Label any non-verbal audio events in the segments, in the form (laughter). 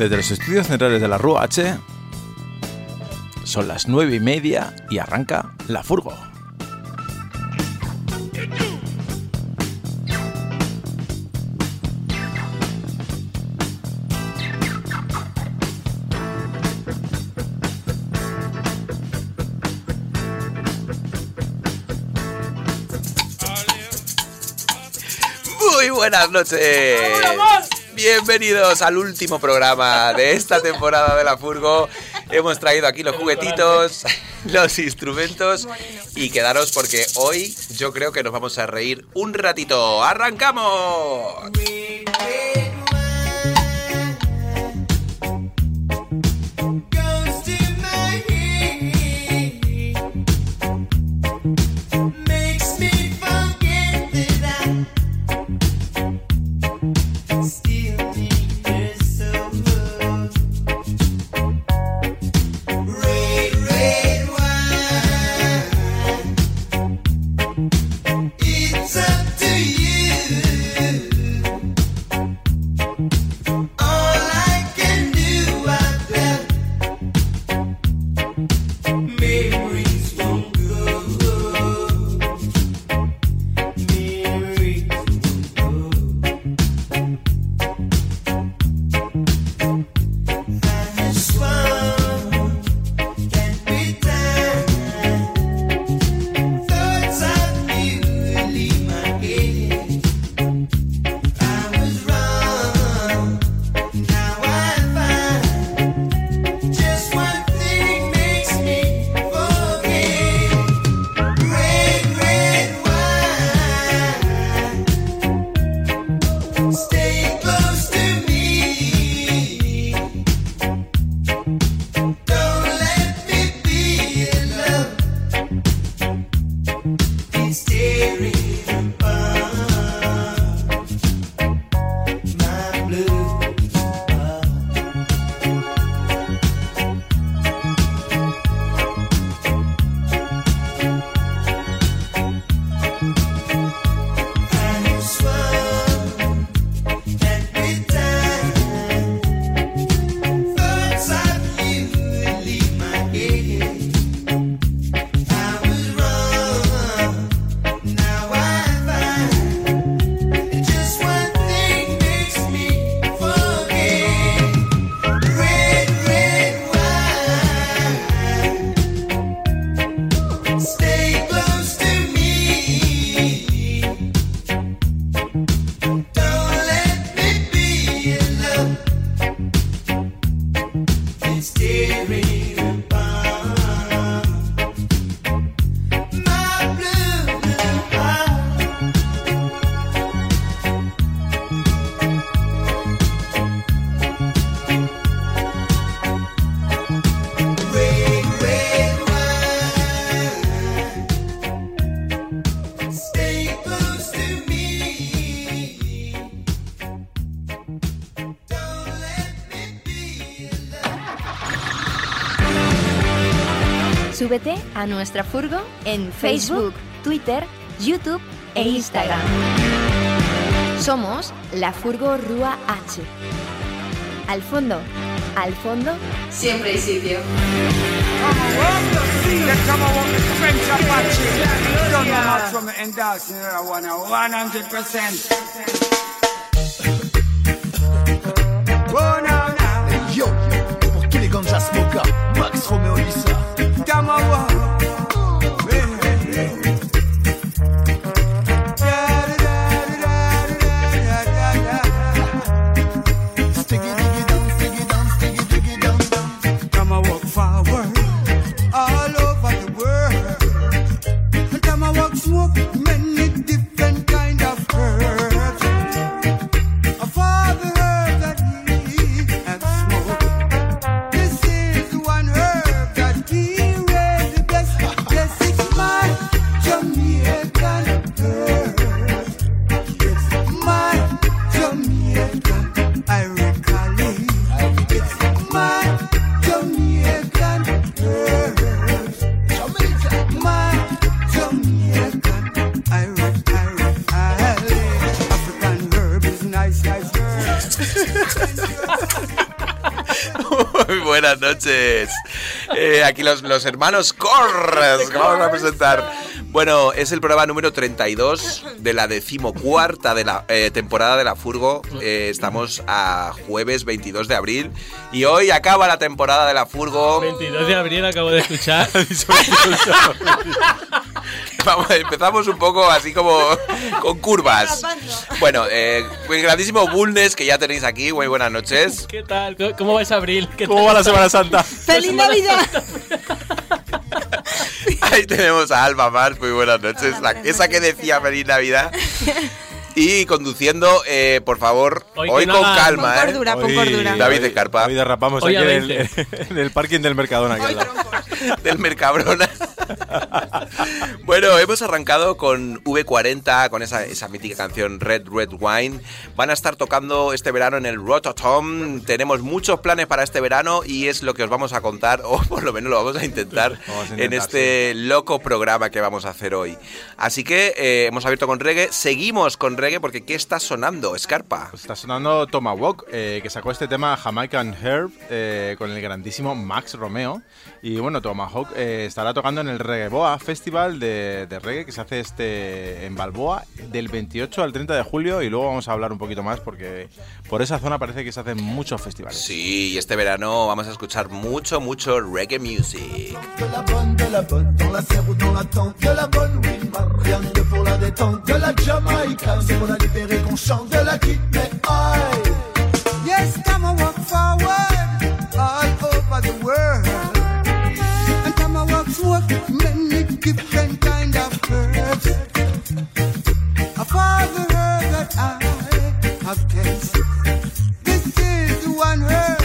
Desde los estudios centrales de la Rúa H son las nueve y media y arranca la furgo. Muy buenas noches. Bienvenidos al último programa de esta temporada de la Furgo. Hemos traído aquí los juguetitos, (laughs) los instrumentos y quedaros porque hoy yo creo que nos vamos a reír un ratito. ¡Arrancamos! A nuestra furgo en Facebook, Twitter, YouTube e Instagram. Somos la Furgo Rúa H. Al fondo, al fondo, siempre hay sitio. Buenas noches. Eh, aquí los, los hermanos Corres que vamos a presentar. Bueno, es el programa número 32 de la decimocuarta de la eh, temporada de la Furgo. Eh, estamos a jueves 22 de abril y hoy acaba la temporada de la Furgo. 22 de abril acabo de escuchar. (laughs) Vamos, empezamos un poco así como con curvas. Bueno, eh, el grandísimo Bulnes que ya tenéis aquí, muy buenas noches. ¿Qué tal? ¿Cómo- ¿Cómo vais abril? ¿Qué ¿Cómo tal? va la Semana Santa? ¡Feliz Navidad! Ahí tenemos a Alba Mars, muy buenas noches. La- esa que decía Feliz Navidad. (laughs) Y conduciendo, eh, por favor, Hoy hoy, con calma, Pon ¿eh? cordura, pon cordura. David Escarpa. Hoy derrapamos Hoy aquí en el, 20. (laughs) en el parking del Mercadona. lado. (laughs) del Mercabrona. (laughs) bueno, hemos arrancado con V40, con esa, esa mítica canción Red Red Wine. Van a estar tocando este verano en el Rototom. Tenemos muchos planes para este verano y es lo que os vamos a contar, o por lo menos lo vamos a intentar, Vamos a en intentar, este loco programa que vamos a hacer hoy. Así que eh, hemos abierto con reggae, seguimos con reggae porque ¿qué está sonando, Scarpa? Pues está sonando Tomahawk, eh, que sacó este tema Jamaican Herb eh, con el grandísimo Max Romeo. Y bueno, Tomahawk eh, estará tocando en el Reggaeboa Festival de, de Reggae que se hace este en Balboa del 28 al 30 de julio. Y luego vamos a hablar un poquito más porque por esa zona parece que se hacen muchos festivales. Sí, y este verano vamos a escuchar mucho, mucho reggae music. De la bonne, de la bonne, dans la serre ou dans la tente, de la bonne Wilma, rien que pour la détente, de la Jamaïca, c'est pour la libérer qu'on chante, de la quitte. Yes, come and walk forward. All over the world. And come and walk smoke many different kind of all the herbs that I have tasted, this is the one herb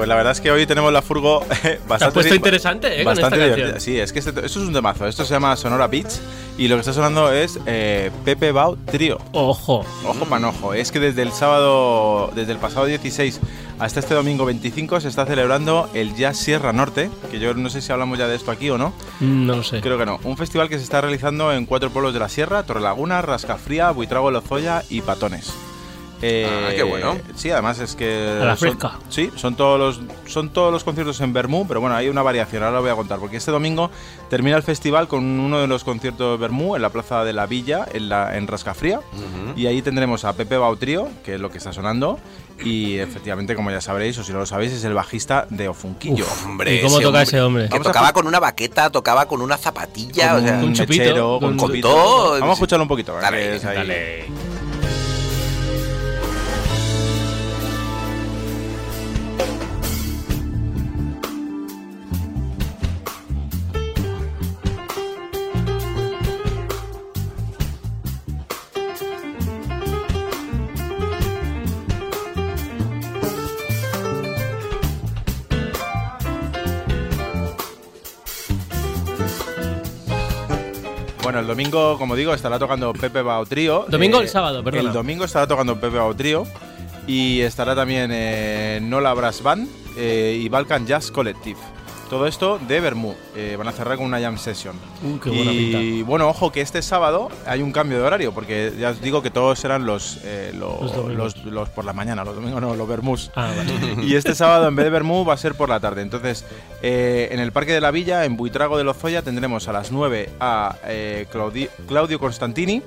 pues la verdad es que hoy tenemos la furgo (laughs) bastante... puesto interesante, eh, con bastante esta divertida. canción. Sí, es que este- esto es un temazo. Esto se llama Sonora Beats y lo que está sonando es eh, Pepe Bau Trío. Ojo. Ojo manojo, es que desde el sábado, desde el pasado 16 hasta este domingo 25 se está celebrando el Jazz Sierra Norte, que yo no sé si hablamos ya de esto aquí o no, Mm, No lo sé. creo que no. Un festival que se está realizando en cuatro pueblos de la Sierra, Torrelaguna, Rascafría, Buitrago Lozoya y Patones. Eh, Ah, qué bueno. Sí, además es que. A la son- fresca. sí, son todos los son todos los conciertos en Bermú, pero bueno, hay una variación, ahora lo voy a contar, porque este domingo termina el festival con uno de los conciertos de Bermú en la Plaza de la Villa, en, la, en Rascafría, y ahí tendremos a Pepe Bautrío, que es lo que está sonando, y efectivamente, como ya sabréis, o si no lo sabéis, es el bajista de Ofunquillo. Hombre, ¿Y cómo toca ese hombre? Que Vamos tocaba con una baqueta, tocaba con una zapatilla, Con o sea, un un chupito, mechero, con, un con todo. Vamos a escucharlo un poquito. Dale, es ahí. Dale. Domingo, como digo, estará tocando Pepe Bautrío. Domingo el sábado, perdona. El domingo estará tocando Pepe Bautrío. Y estará también eh, Nola Brass Band eh, y Balkan Jazz Collective. Todo esto de Bermú. Eh, van a cerrar con una jam session. Uh, qué buena y pinta. bueno, ojo que este sábado hay un cambio de horario, porque ya os digo que todos serán los, eh, lo- Los los, los por la mañana, los domingos no, los Bermús. Ah, vale. (laughs) Y este sábado en vez de Bermú va a ser por la tarde. Entonces, eh, en el Parque de la Villa, en Buitrago de Lozoya, tendremos a las 9 a eh, Claudi- Claudio Constantini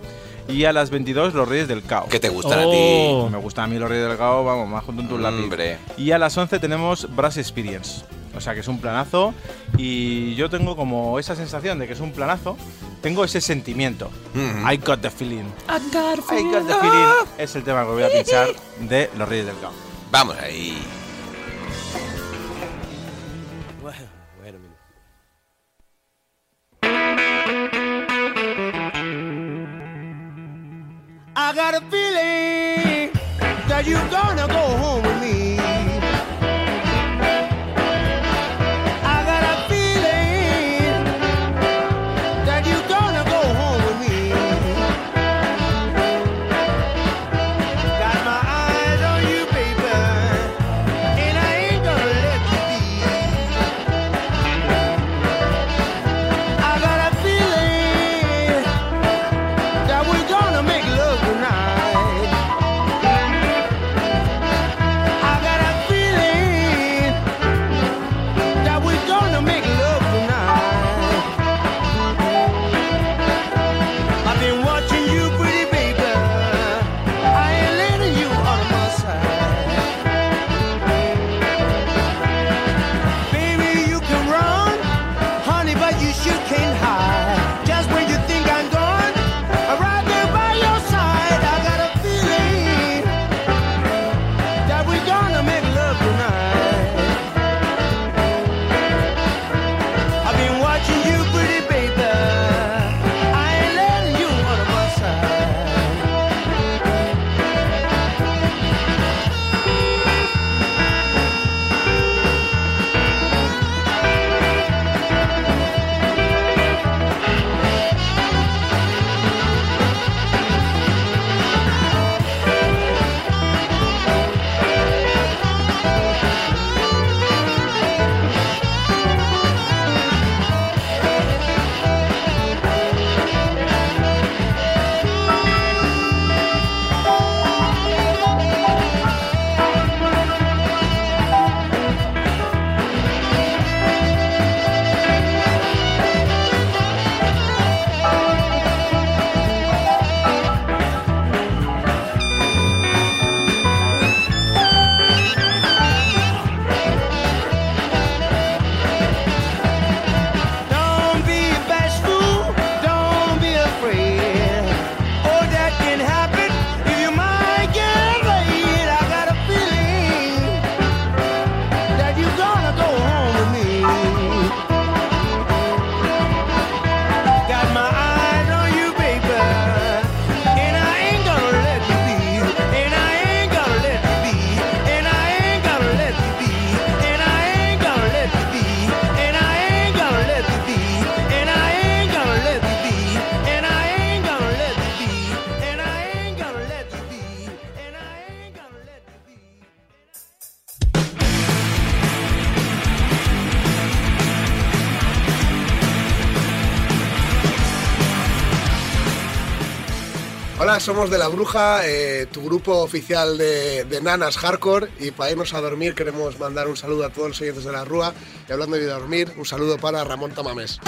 y a las 22 los Reyes del Cao. que te gustan Oh. Me gustan a mí los Reyes del Cao, vamos, más junto en tu a ti. lápiz. Y a las 11 tenemos Brass Experience. O sea que es un planazo y yo tengo como esa sensación de que es un planazo, tengo ese sentimiento. I got the feeling. I got the feeling. Es el tema que voy a pinchar de los Reyes del Cao. Vamos ahí. I got a feeling that you're gonna go home with me. Somos de La Bruja, eh, tu grupo oficial de, nanas hardcore. Y para irnos a dormir queremos mandar un saludo a todos los oyentes de La Rúa. Y hablando de dormir, un saludo para Ramón Tamamés.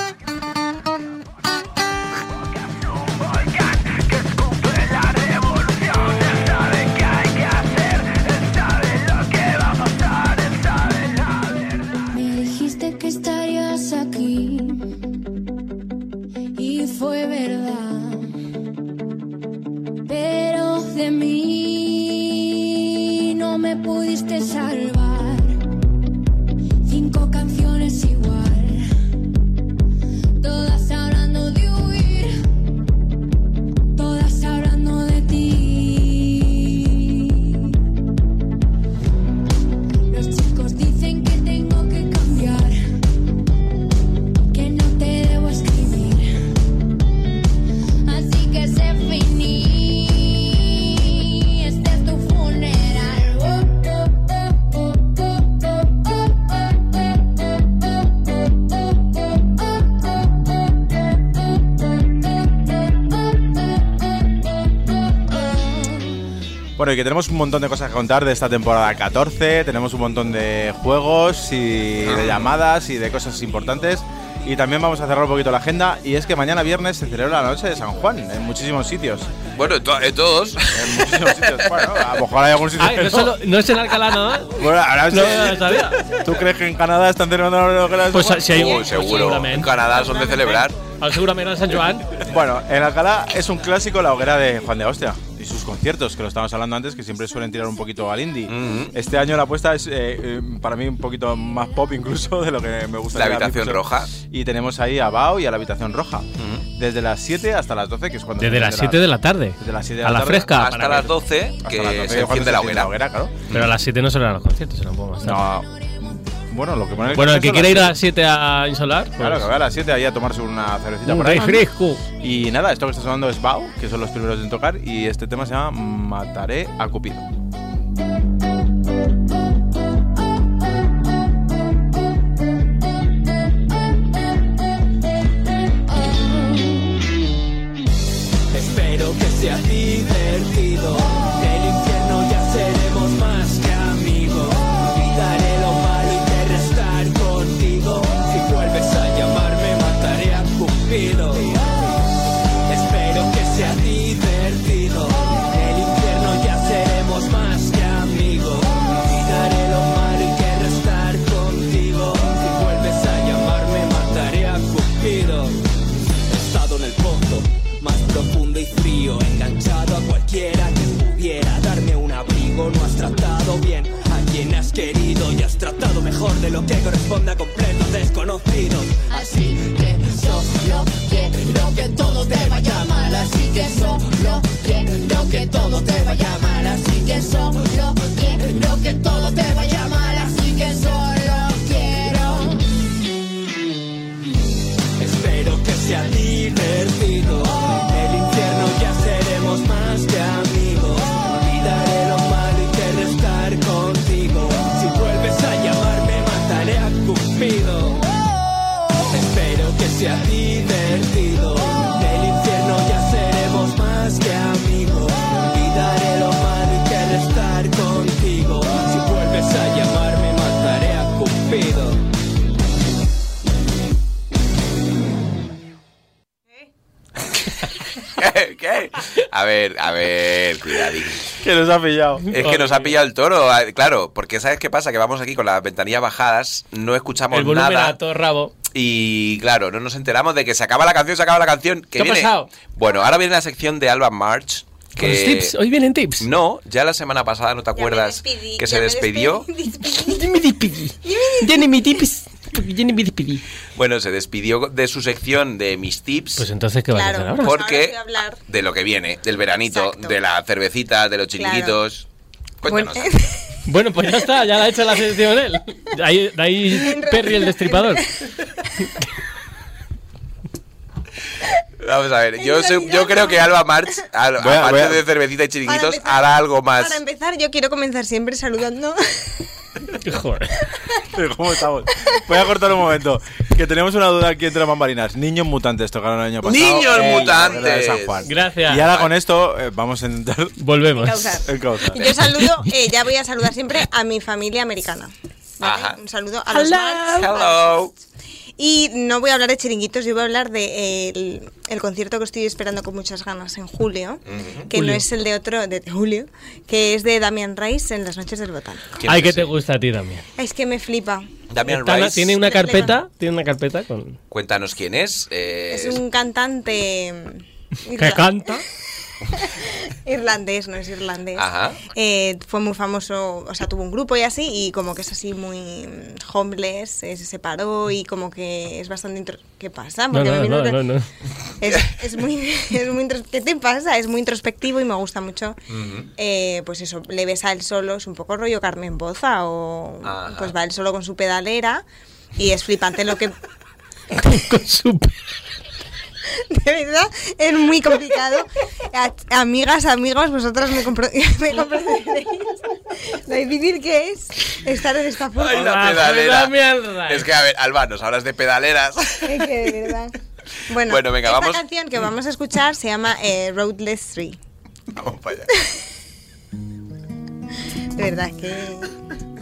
Bueno, y que tenemos un montón de cosas que contar de esta temporada 14. Tenemos un montón de juegos y de llamadas y de cosas importantes. Y también vamos a cerrar un poquito la agenda. Y es que mañana viernes se celebra la noche de San Juan en muchísimos sitios. Bueno, en, to- en todos. En muchísimos sitios. (laughs) Bueno, a lo mejor hay algún sitio. Ay, no, que solo- no es en Alcalá nada. Bueno, ahora No, sí. no. ¿Tú crees que en Canadá están celebrando la hoguera de San Pues Juan? si hay Oh, pues seguro. En. Canadá son de celebrar. Ah, seguramente en San Joan. Bueno, en Alcalá es un clásico la hoguera de Juan de Austria y sus conciertos, que lo estábamos hablando antes, que siempre suelen tirar un poquito al indie. Ujú. Este año la apuesta es eh, eh, para mí un poquito más pop incluso de lo que me gusta. La habitación roja. Y tenemos ahí a Bao y a la habitación roja. Desde las 7 hasta las 12, que es cuando... Desde las 7 de la tarde. Desde las 7 de A la la tarde fresca. Hasta las ver. 12, hasta que las 12, se cuando enciende la hoguera. claro. Pero a las 7 no serán los conciertos, serán un poco más tarde. No, bueno, lo que pone Bueno, el que quiera ir a las 7 a Insolar, pues, Claro, que vaya a las 7 ahí a tomarse una cervecita un por ahí. refresco. Y nada, esto que está sonando es Bao, que son los primeros en tocar, y este tema se llama Mataré a Cupido. Espero que sea divertido. De lo que corresponde a completos desconocidos. Así que solo quiero que todo te vaya mal. Así que solo quiero que todo te vaya mal. Ver, a ver, cuidadín. Que nos ha pillado. Es que nos ha pillado el toro, ah, claro, porque ¿sabes qué pasa? Que vamos aquí con las ventanillas bajadas, no escuchamos El volumen nada. a todo rabo. Y claro, no nos enteramos de que se acaba la canción, se acaba la canción. Que ¿Qué ha pasado? Bueno, ahora viene la sección de Alba March. Con los Que tips. Hoy vienen tips. No, ya la semana pasada, ¿no te acuerdas? despedí, que se me despidió. despedí. Ya me despedí. Ni mi tips. Bueno, se despidió de su sección de mis tips. Pues entonces, ¿qué vas a Claro. hacer ahora? Ahora porque voy a hablar. de lo que viene, del veranito, Exacto. de la cervecita, de los chiringuitos. Bueno, Cuéntanos. (laughs) Bueno, pues ya está, ya la ha hecho la sección él. De ahí, de ahí Perry el destripador. Vamos a ver, yo, creo que Alba March, al- aparte de cervecita y chiringuitos, empezar- hará algo más. Para empezar, yo quiero comenzar siempre saludando Joder. ¿Cómo estamos? Voy a cortar un momento. Que tenemos una duda aquí entre las bambalinas. Niños mutantes tocaron el año pasado. ¡Niños la mutantes! San Juan. Gracias. Y ahora con esto eh, vamos a intentar Volvemos. Causar. (laughs) yo saludo, eh, ya voy a saludar siempre a mi familia americana. ¿vale? Un saludo a los Marx. Hello. Y no voy a hablar de chiringuitos, yo voy a hablar de eh, el, el concierto que estoy esperando con muchas ganas en julio, que Julio. no es el de otro, de julio, que es de Damian Rice en las noches del botánico. ¿Quién Ay, es que te gusta a ti también. Es que me flipa. Damian Rice. Tiene una carpeta, tiene una carpeta con Cuéntanos quién es. Eh, Es un cantante que canta. Irlandés, no es irlandés. Ajá. Eh, fue muy famoso, o sea, tuvo un grupo y así, y como que es así muy mm, homeless, eh, se separó y como que es bastante... intro- ¿Qué pasa? No, Porque me no, vino no, de- no, no. Es, es muy, (laughs) es muy intros- ¿Qué te pasa? Es muy introspectivo y me gusta mucho. Eh, pues eso, le ves a él solo, es un poco rollo Carmen Boza o Ajá. pues va él solo con su pedalera y es flipante lo que... (laughs) Con su (laughs) De verdad, es muy complicado. A- amigas, amigos, vosotras me, compro, (laughs) me comprenderéis lo difícil que es estar en esta forma. Ay, la pedalera. Es que, a ver, Alba, nos hablas de pedaleras. (laughs) Es que de verdad. Bueno, Bueno, venga, esta vamos. canción que vamos a escuchar se llama eh, Roadless 3. Vamos para allá. De verdad que...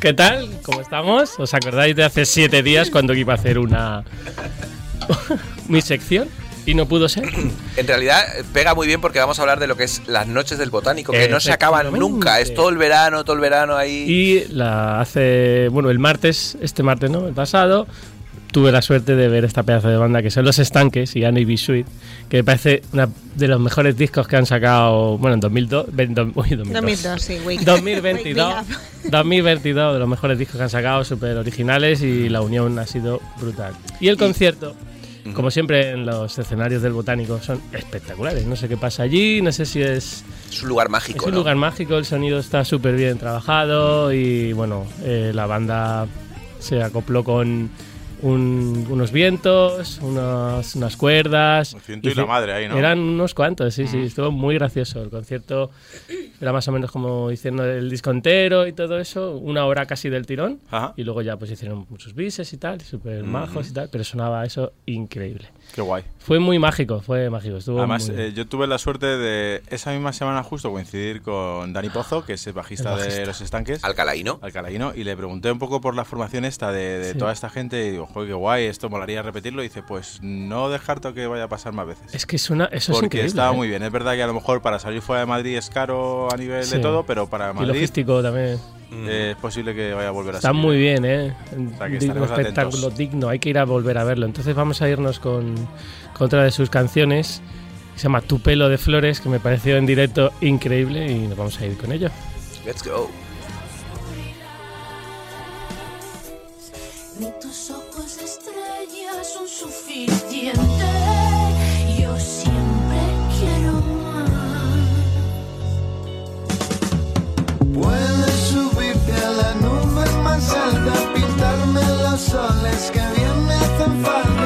¿Qué tal? ¿Cómo estamos? ¿Os acordáis de hace siete días cuando iba a hacer una... (laughs) mi sección? Y no pudo ser. (clears throat) En realidad pega muy bien porque vamos a hablar de lo que es las noches del botánico, que no se acaban nunca. Es todo el verano, todo el verano ahí. Y la hace. Bueno, el martes, este martes, ¿no? El pasado. Tuve la suerte de ver esta pedazo de banda que son Los Estanques y Annie B. Sweet, que me parece uno de los mejores discos que han sacado, bueno, en 2002, ven- do- uy, 2002. 2002, sí, wake- 2022, wake me 2022 (laughs) de los mejores discos que han sacado, súper originales y la unión ha sido brutal. Y el concierto, como siempre en los escenarios del Botánico, son espectaculares. No sé qué pasa allí, no sé si es... Es un lugar mágico, Es un ¿no? lugar mágico, el sonido está súper bien trabajado y bueno, eh, la banda se acopló con un- unos vientos, unas, unas cuerdas. Un ciento y la madre ahí, ¿no? Eran unos cuantos, sí, sí, estuvo muy gracioso. El concierto era más o menos como hicieron el disco entero y todo eso, una hora casi del tirón. Ajá. Y luego ya pues hicieron muchos bises y tal, súper majos y tal, pero sonaba eso increíble. Qué guay. Fue muy mágico, fue mágico. Estuvo Además, muy eh, yo tuve la suerte de esa misma semana justo coincidir con Dani Pozo, que es el bajista, El bajista. de Los Estanques. Alcalaíno. Alcalaíno. Y le pregunté un poco por la formación esta de, de Sí. toda esta gente. Y digo, joder, qué guay, esto molaría repetirlo. Y dice, pues no descarto que vaya a pasar más veces. Es que suena, eso es Porque increíble. estaba ¿eh? muy bien. Es verdad que a lo mejor para salir fuera de Madrid es caro a nivel Sí. de todo, pero para Y Madrid logístico también. Eh, es posible que vaya a volver a Está salir. muy bien, ¿eh? sea, que Un espectáculo atentos. digno, hay que ir a volver a verlo. Entonces vamos a irnos con, con otra de sus canciones, que se llama Tu pelo de flores, que me pareció en directo increíble y nos vamos a ir con ello. Let's go. Ni tus ojos de estrellas son suficientes. Yo siempre quiero más. La más alta, pintarme los soles que bien me hacen falta.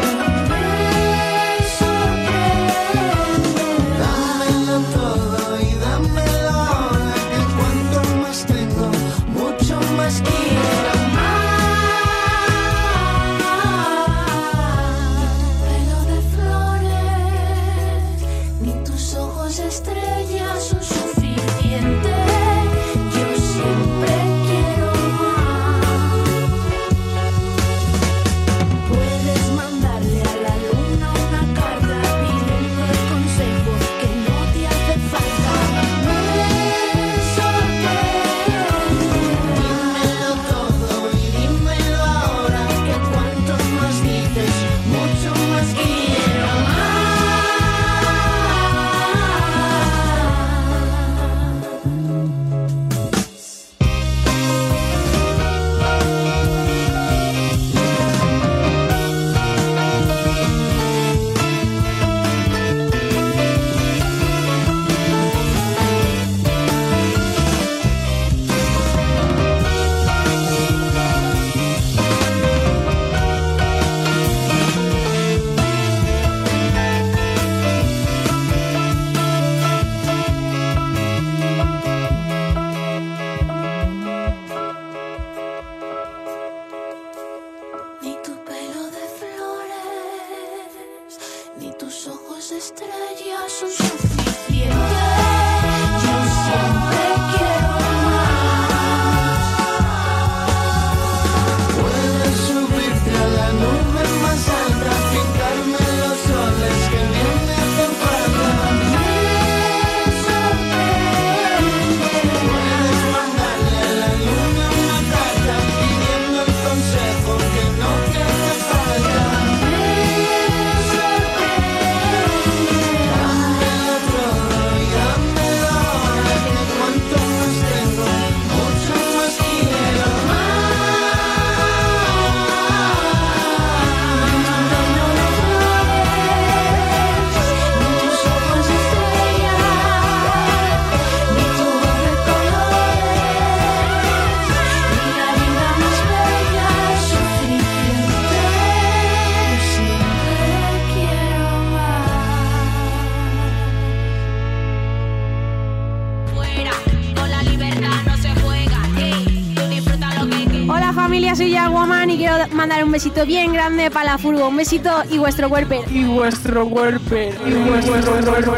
Besito bien grande para la furgo. Un besito y vuestro cuerpo. Y vuestro cuerpo. Y vuestro cuerpo.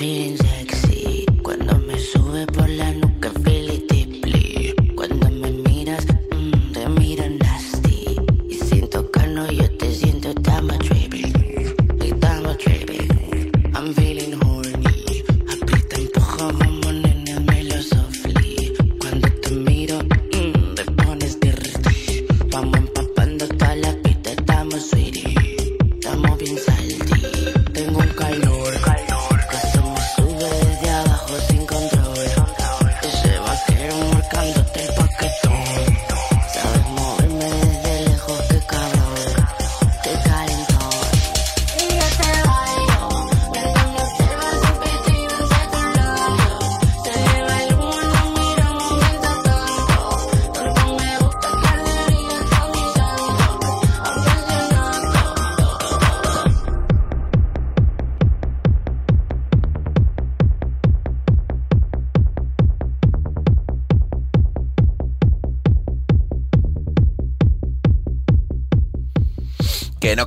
I'm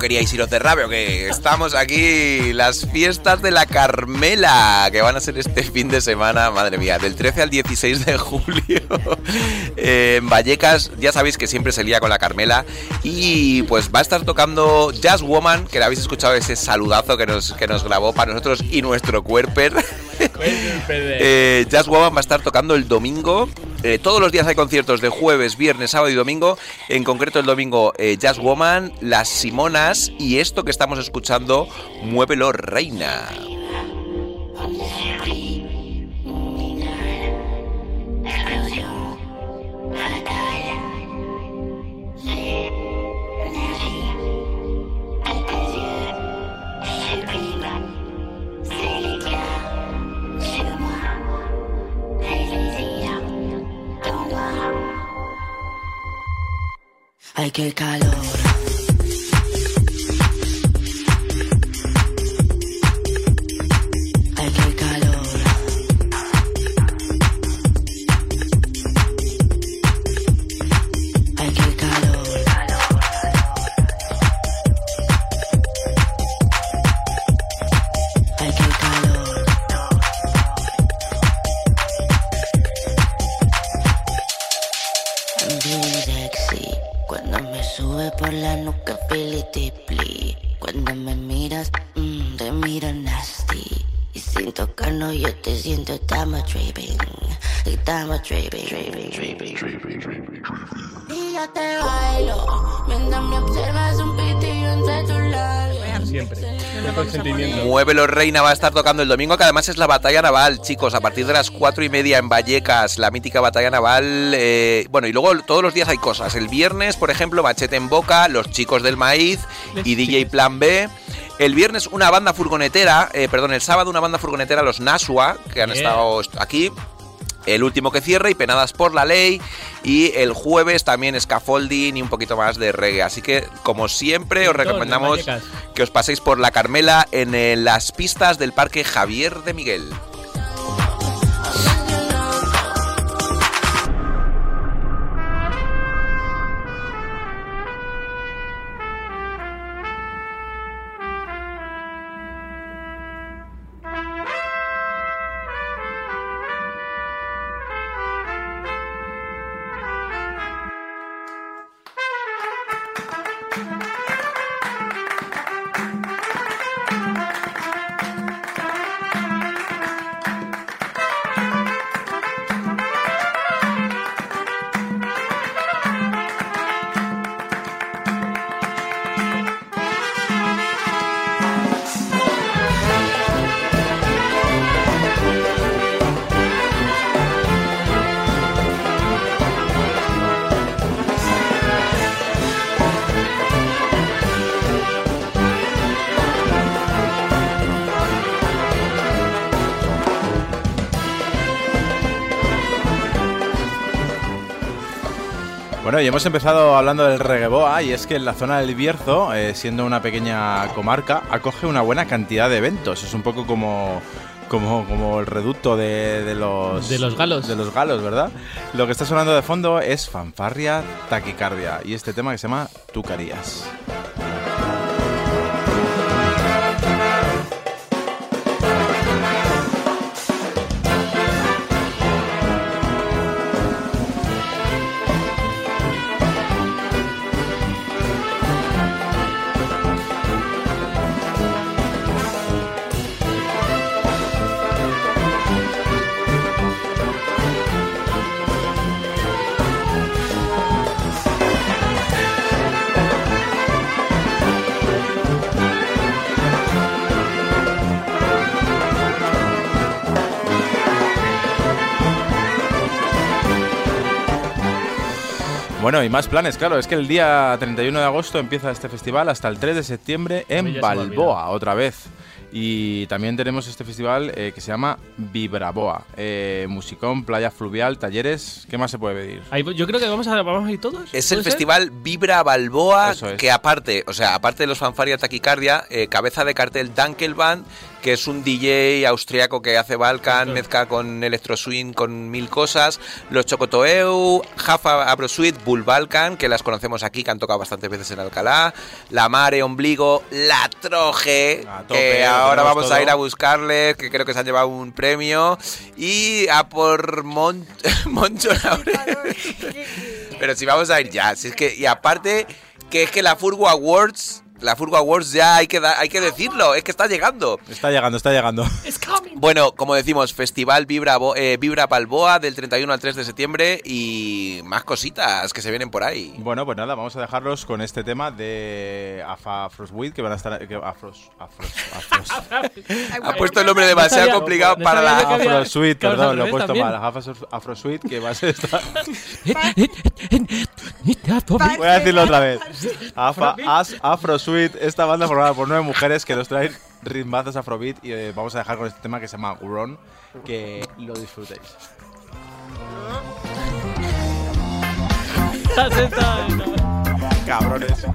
queríais iros de rabio, que estamos aquí, las fiestas de la Carmela, que van a ser este fin de semana, madre mía, del 13 al 16 de julio. (laughs) En Vallecas, ya sabéis que siempre se lía con la Carmela. Y pues va a estar tocando Jazz Woman, que le habéis escuchado ese saludazo que nos, que nos grabó para nosotros y nuestro cuerper. (laughs) Eh, Jazz Woman va a estar tocando el domingo. Eh, todos los días hay conciertos de jueves, viernes, sábado y domingo. En concreto el domingo eh, Jazz Woman, Las Simonas y esto que estamos escuchando, Muévelo Reina. Ay, qué calor. Y yo te bailo. Mientras me observas un pitillo entre tus labios. Siempre. Muévelo Reina va a estar tocando el domingo, que además es la batalla naval, chicos, a partir de las cuatro y media en Vallecas, la mítica batalla naval. eh, bueno, y luego todos los días hay cosas. El viernes, por ejemplo, Machete en Boca, Los Chicos del Maíz y DJ Plan B. El viernes una banda furgonetera, eh, perdón, el sábado una banda furgonetera, los Nasua, que han Bien. estado aquí. El último que cierra y Penadas por la Ley. Y el jueves también Scaffolding y un poquito más de reggae. Así que, como siempre, os recomendamos que os paséis por la Carmela en eh, las pistas del Parque Javier de Miguel. Y hemos empezado hablando del regueboa y es que en la zona del Bierzo, eh, siendo una pequeña comarca, acoge una buena cantidad de eventos. Es un poco como, como, como el reducto de, de los... De los galos. De los galos, ¿verdad? Lo que está sonando de fondo es fanfarria taquicardia y este tema que se llama Tú Bueno, y más planes, claro. Es que el día 31 de agosto empieza este festival hasta el 3 de septiembre en Balboa, otra vez. Y también tenemos este festival eh, que se llama Vibraboa. Eh, musicón, playa fluvial, talleres. ¿Qué más se puede pedir? Ahí- yo creo que vamos a, vamos a ir todos. Es ¿puede el ser? festival Vibra Balboa, es. que aparte, o sea, aparte de los fanfaria taquicardia, eh, cabeza de cartel Dankelband, que es un DJ austriaco que hace Balkan, mezcla con electro swing, con mil cosas, los Chocotoeu, Jafa Abrosuit, Bull Balkan, que las conocemos aquí, que han tocado bastantes veces en Alcalá, La Mare, Ombligo, La Troje, A tope, que ahora vamos todo. a ir a buscarles, que creo que se han llevado un premio, y a por Mon (laughs) Moncho. (laughs) Pero si vamos a ir ya, si es que y aparte que es que la Furgo Awards, la Furgo Awards ya hay que da- hay que decirlo, es que está llegando. Está llegando, está llegando. (laughs) Bueno, como decimos, Festival Vibra eh, Vibra Balboa del 31 al 3 de septiembre y más cositas que se vienen por ahí. Bueno, pues nada, vamos a dejarlos con este tema de Afa Frostweed, que van a estar... Que, Afros, Afros, Afros. (laughs) Ha puesto el nombre demasiado sabía- complicado no para la Afrosuite, perdón, lo he puesto también. mal. Afro- Afrosuite, que va a ser esta... (laughs) Voy a decirlo otra vez. Afa, as, Afrosuite, esta banda formada por nueve mujeres que nos traen ritmazos afrobeat y eh, vamos a dejar con este tema que se llama Huron, que lo disfrutéis. Cabrones.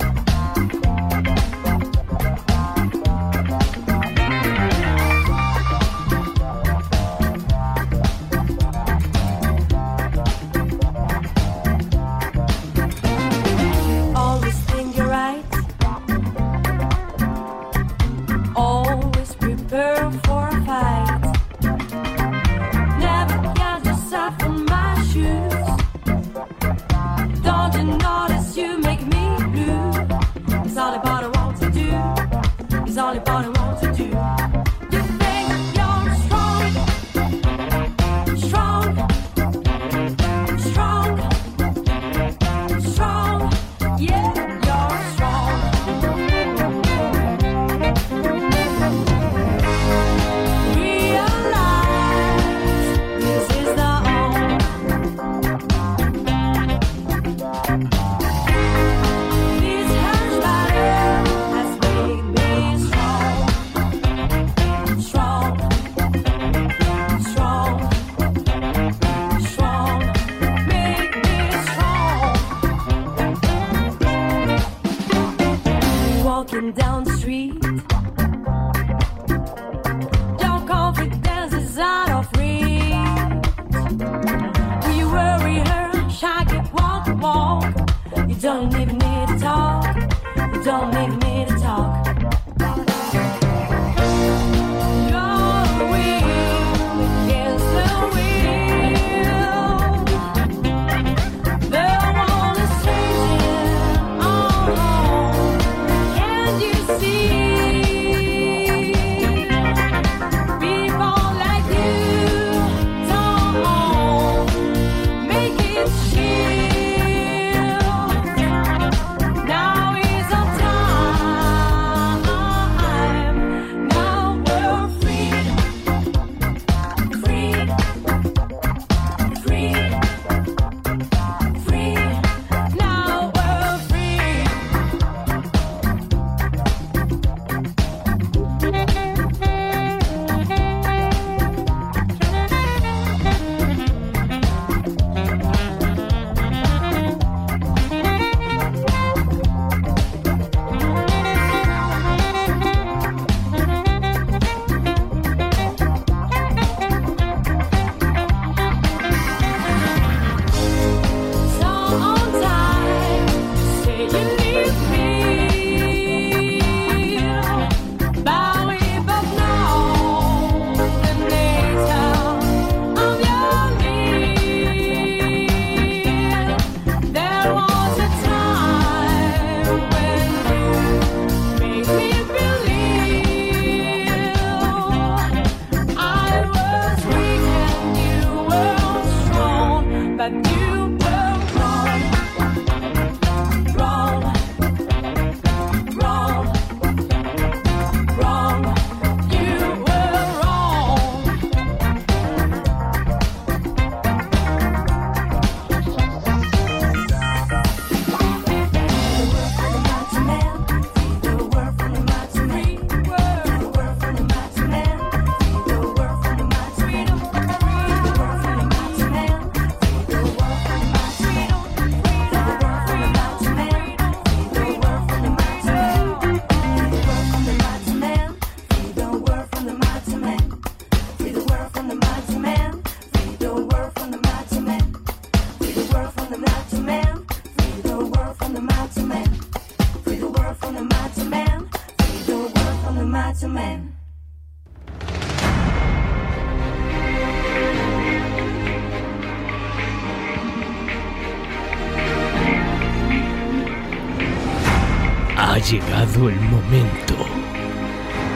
Llegado el momento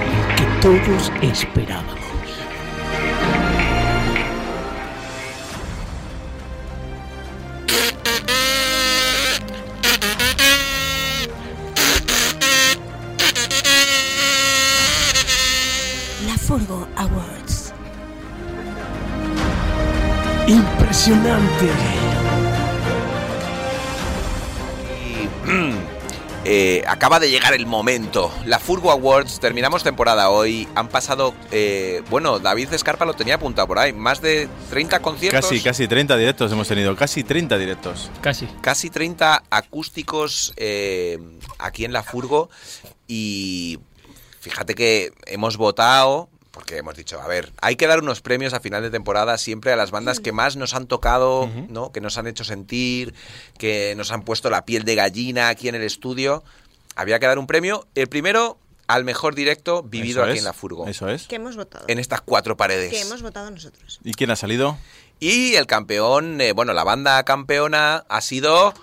el que todos esperábamos. La Furgo Awards. Impresionante. Acaba de llegar el momento. La Furgo Awards, terminamos temporada hoy. Han pasado, eh, bueno, David Escarpa lo tenía apuntado por ahí, más de 30 conciertos. Casi, casi 30 directos hemos tenido, casi 30 directos. Casi. Casi 30 acústicos eh, aquí en la Furgo. Y fíjate que hemos votado, porque hemos dicho, a ver, hay que dar unos premios a final de temporada siempre a las bandas que más nos han tocado, ¿no? Que nos han hecho sentir, que nos han puesto la piel de gallina aquí en el estudio. Había que dar un premio. El primero al mejor directo vivido Eso aquí es, en la Furgo. Eso es. Que hemos votado. En estas cuatro paredes. Que hemos votado nosotros. ¿Y quién ha salido? Y el campeón, eh, bueno, la banda campeona ha sido...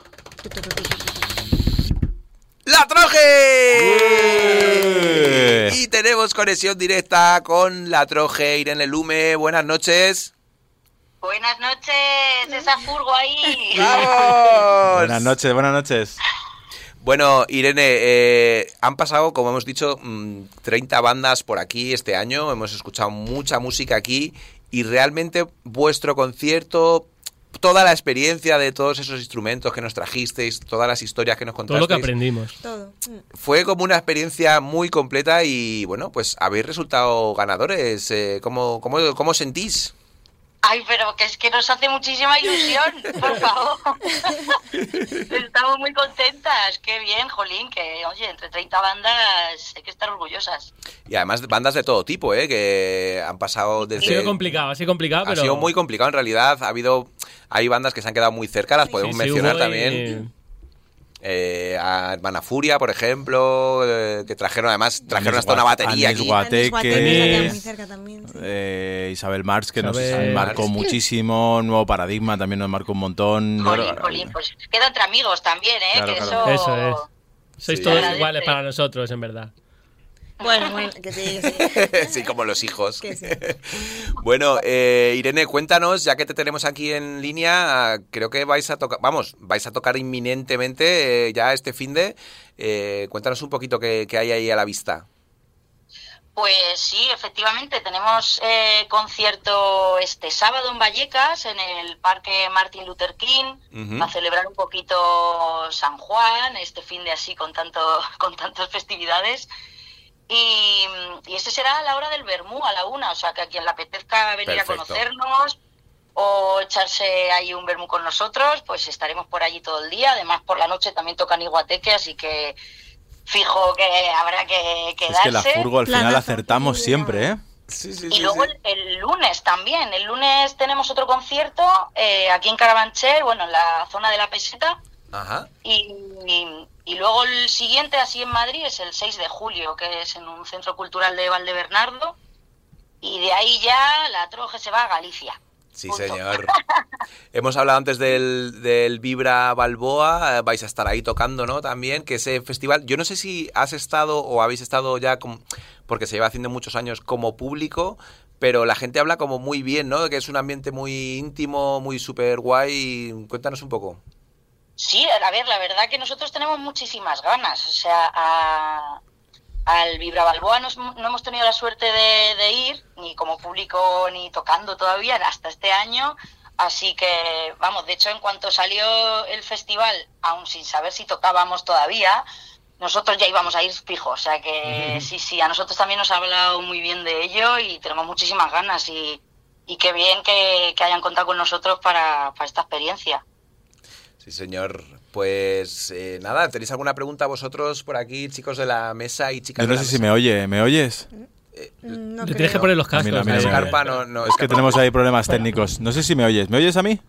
¡La Troje! Y tenemos conexión directa con La Troje, Irene Lume. Buenas noches. Buenas noches, esa furgo ahí. ¡Vamos! Buenas noches, buenas noches. Bueno, Irene, eh, han pasado, como hemos dicho, mm, 30 bandas por aquí este año. Hemos escuchado mucha música aquí y realmente vuestro concierto, toda la experiencia de todos esos instrumentos que nos trajisteis, todas las historias que nos Todo contasteis. lo que aprendimos. Todo. Fue como una experiencia muy completa y bueno, pues habéis resultado ganadores. Eh, ¿cómo, cómo, cómo sentís? Ay, pero que es que nos hace muchísima ilusión, por favor. (laughs) Estamos muy contentas. Qué bien, Jolín, que oye, entre 30 bandas hay que estar orgullosas. Y además bandas de todo tipo, ¿eh? que han pasado Ha desde... sido complicado, ha sido complicado, Ha pero... sido muy complicado en realidad. Ha habido, hay bandas que se han quedado muy cerca, las podemos Sí, sí, mencionar hubo y- también. Eh, a Hermana Furia, por ejemplo, eh, que trajeron además trajeron hasta una batería Anis aquí. Guateque, Guateque se queda muy cerca también. sí. eh, Isabel Marx, que nos marcó muchísimo. Nuevo Paradigma también nos marcó un montón. Jolín, Jolín, pues queda entre amigos también, ¿eh? Claro, que claro. eso... Eso es. Sois Sí. todos iguales para nosotros, en verdad. (laughs) Bueno, bueno, que sí, que sí. sí, como los hijos. Que sí. (laughs) bueno, eh, Irene, cuéntanos, ya que te tenemos aquí en línea, creo que vais a tocar, vamos, vais a tocar inminentemente eh, ya este fin de. eh, cuéntanos un poquito qué, qué hay ahí a la vista. Pues sí, efectivamente, tenemos eh, concierto este sábado en Vallecas, en el Parque Martin Luther King, Ujú. a celebrar un poquito San Juan, este fin de así con tanto (laughs) con tantas festividades. Y, y ese será a la hora del Bermú, a la una, o sea que a quien le apetezca venir Perfecto. a conocernos o echarse ahí un Bermú con nosotros, pues estaremos por allí todo el día. Además, por la noche también tocan Iguateque, así que fijo que habrá que Es quedarse. que la Furgo al final acertamos siempre, ¿eh? Sí, sí, Y luego el, el lunes también. El lunes tenemos otro concierto eh, aquí en Carabanchel, bueno, en la zona de la peseta. Ajá. Y, y- y luego el siguiente, así en Madrid, es el 6 de julio, que es en un centro cultural de Valdebernardo. Y de ahí ya la troje se va a Galicia. Sí, Punto. señor. (laughs) Hemos hablado antes del, del Vibra Balboa, eh, vais a estar ahí tocando, ¿no? También, que ese festival, yo no sé si has estado o habéis estado ya, con- porque se lleva haciendo muchos años como público, pero la gente habla como muy bien, ¿no? Que es un ambiente muy íntimo, muy súper guay. Cuéntanos un poco. Sí, a ver, la verdad que nosotros tenemos muchísimas ganas. O sea, a- al Vibra Balboa no hemos tenido la suerte de, de ir, ni como público ni tocando todavía, hasta este año. Así que, vamos, de hecho, en cuanto salió el festival, aún sin saber si tocábamos todavía, nosotros ya íbamos a ir fijos. O sea que sí, sí, a nosotros también nos ha hablado muy bien de ello y tenemos muchísimas ganas. Y, y qué bien que, que hayan contado con nosotros para, para esta experiencia. Sí, señor. Pues eh, nada, ¿tenéis alguna pregunta vosotros por aquí, chicos de la mesa y chicas Yo de no la sé si me oye, ¿me oyes? No Le creo. tienes que poner los cascos. no, mí no no, no, Es que tenemos ahí problemas técnicos. No sé si me oyes. ¿Me oyes a mí?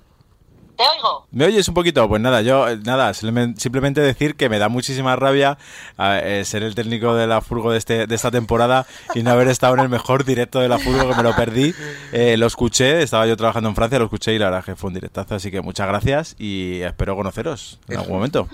Te Te oigo. ¿Me oyes un poquito? Pues nada, yo, eh, nada, simplemente decir que me da muchísima rabia eh, ser el técnico de la Furgo de, este, de esta temporada y no haber estado en el mejor directo de la Furgo, que me lo perdí. Eh, lo escuché, estaba yo trabajando en Francia, lo escuché y la verdad que fue un directazo, así que muchas gracias y espero conoceros en algún momento.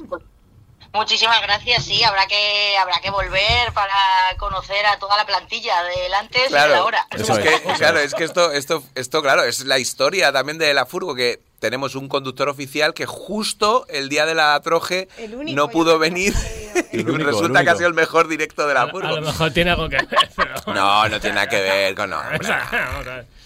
Muchísimas gracias, sí, habrá que habrá que volver para conocer a toda la plantilla del antes y Claro, ahora. es que, claro, es que esto, esto, esto, claro, es la historia también de la Furgo, que tenemos un conductor oficial que justo el día de la troje no pudo venir (laughs) y único, resulta que ha sido el mejor directo de la A lo Furgo. mejor tiene algo que ver, pero... (laughs) No, no tiene nada que ver con... No, hombre. (laughs)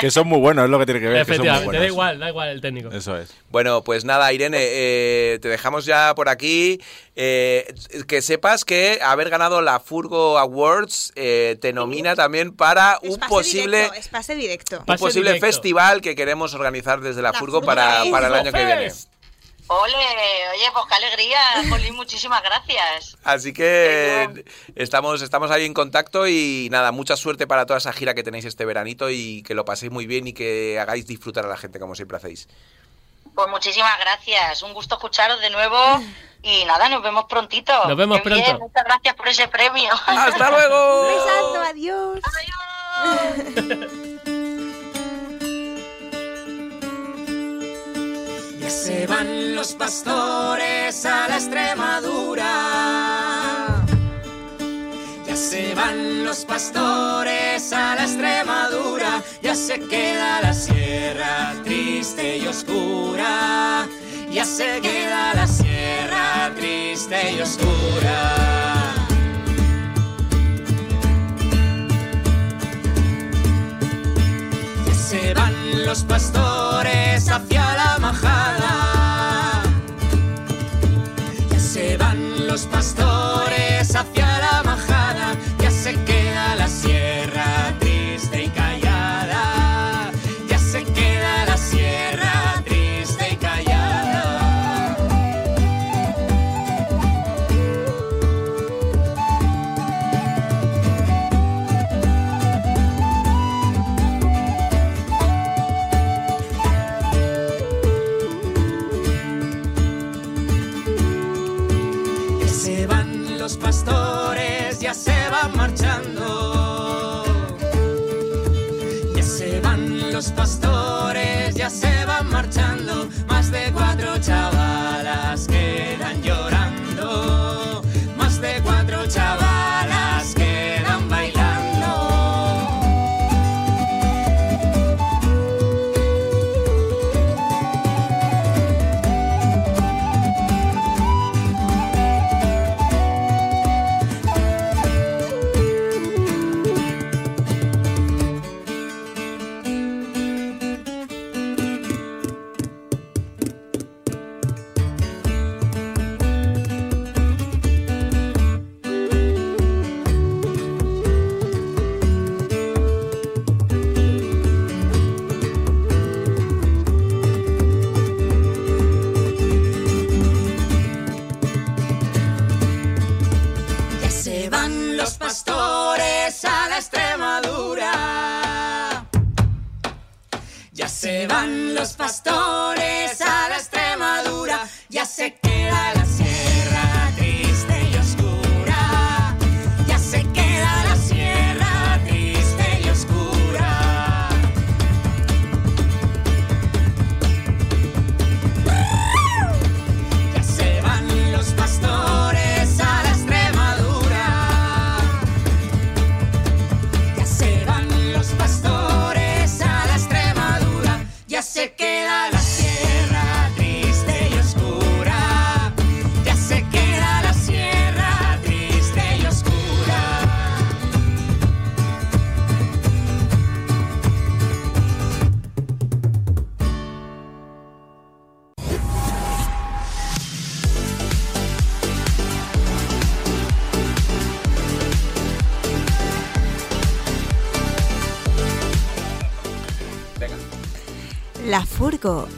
Que son muy buenos, es lo que tiene que ver. que son muy Efectivamente, da igual, da igual el técnico. Eso es. Bueno, pues nada, Irene, eh, te dejamos ya por aquí. Eh, que sepas que haber ganado la Furgo Awards eh, te nomina también para Es un pase posible, directo, es pase directo. un Pase posible directo. festival que queremos organizar desde la, La Furgo Furgo para, para el año que viene. Ole, oye, pues qué alegría, Jolín, (laughs) muchísimas gracias. Así que estamos, estamos ahí en contacto y nada, mucha suerte para toda esa gira que tenéis este veranito y que lo paséis muy bien y que hagáis disfrutar a la gente como siempre hacéis. Pues muchísimas gracias, un gusto escucharos de nuevo (laughs) y nada, nos vemos prontito. Nos vemos Qué bien, pronto. muchas gracias por ese premio. ¡Hasta luego! (laughs) Un besazo, adiós. Ya se van los pastores a la Extremadura. Ya se van los pastores a la Extremadura. Ya se queda la sierra triste y oscura. Ya se queda la sierra triste y oscura. Ya se van los pastores hacia Ya se van los pastores hacia van los pastores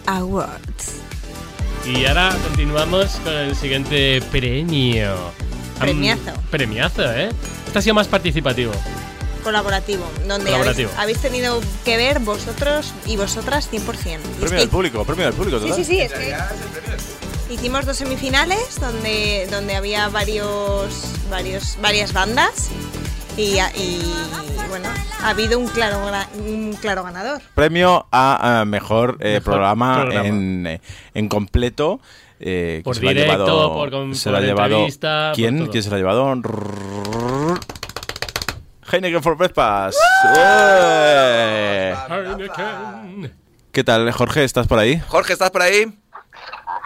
Awards. Y ahora continuamos con el siguiente premio. Premiazo. premiazo, ¿eh? Este ha sido más participativo. colaborativo, donde Colaborativo. Habéis, habéis tenido que ver vosotros y vosotras 100%. Y es Premio del público, premio del público, Sí, total. sí, sí, es que hicimos dos semifinales donde, donde había varios, varios, varias bandas y, y, bueno, ha habido un claro, un claro ganador. Premio a, a mejor, eh, Mejor programa, programa. En, eh, en completo. eh, que Por se lo ha directo, llevado, por con- se lo ha por llevado entrevista, por ¿Quién? ¿Quién se lo ha llevado? Heineken for Breakfast. ¡Eh! ¿Qué tal, Jorge? ¿Estás por ahí? Jorge, ¿estás por ahí?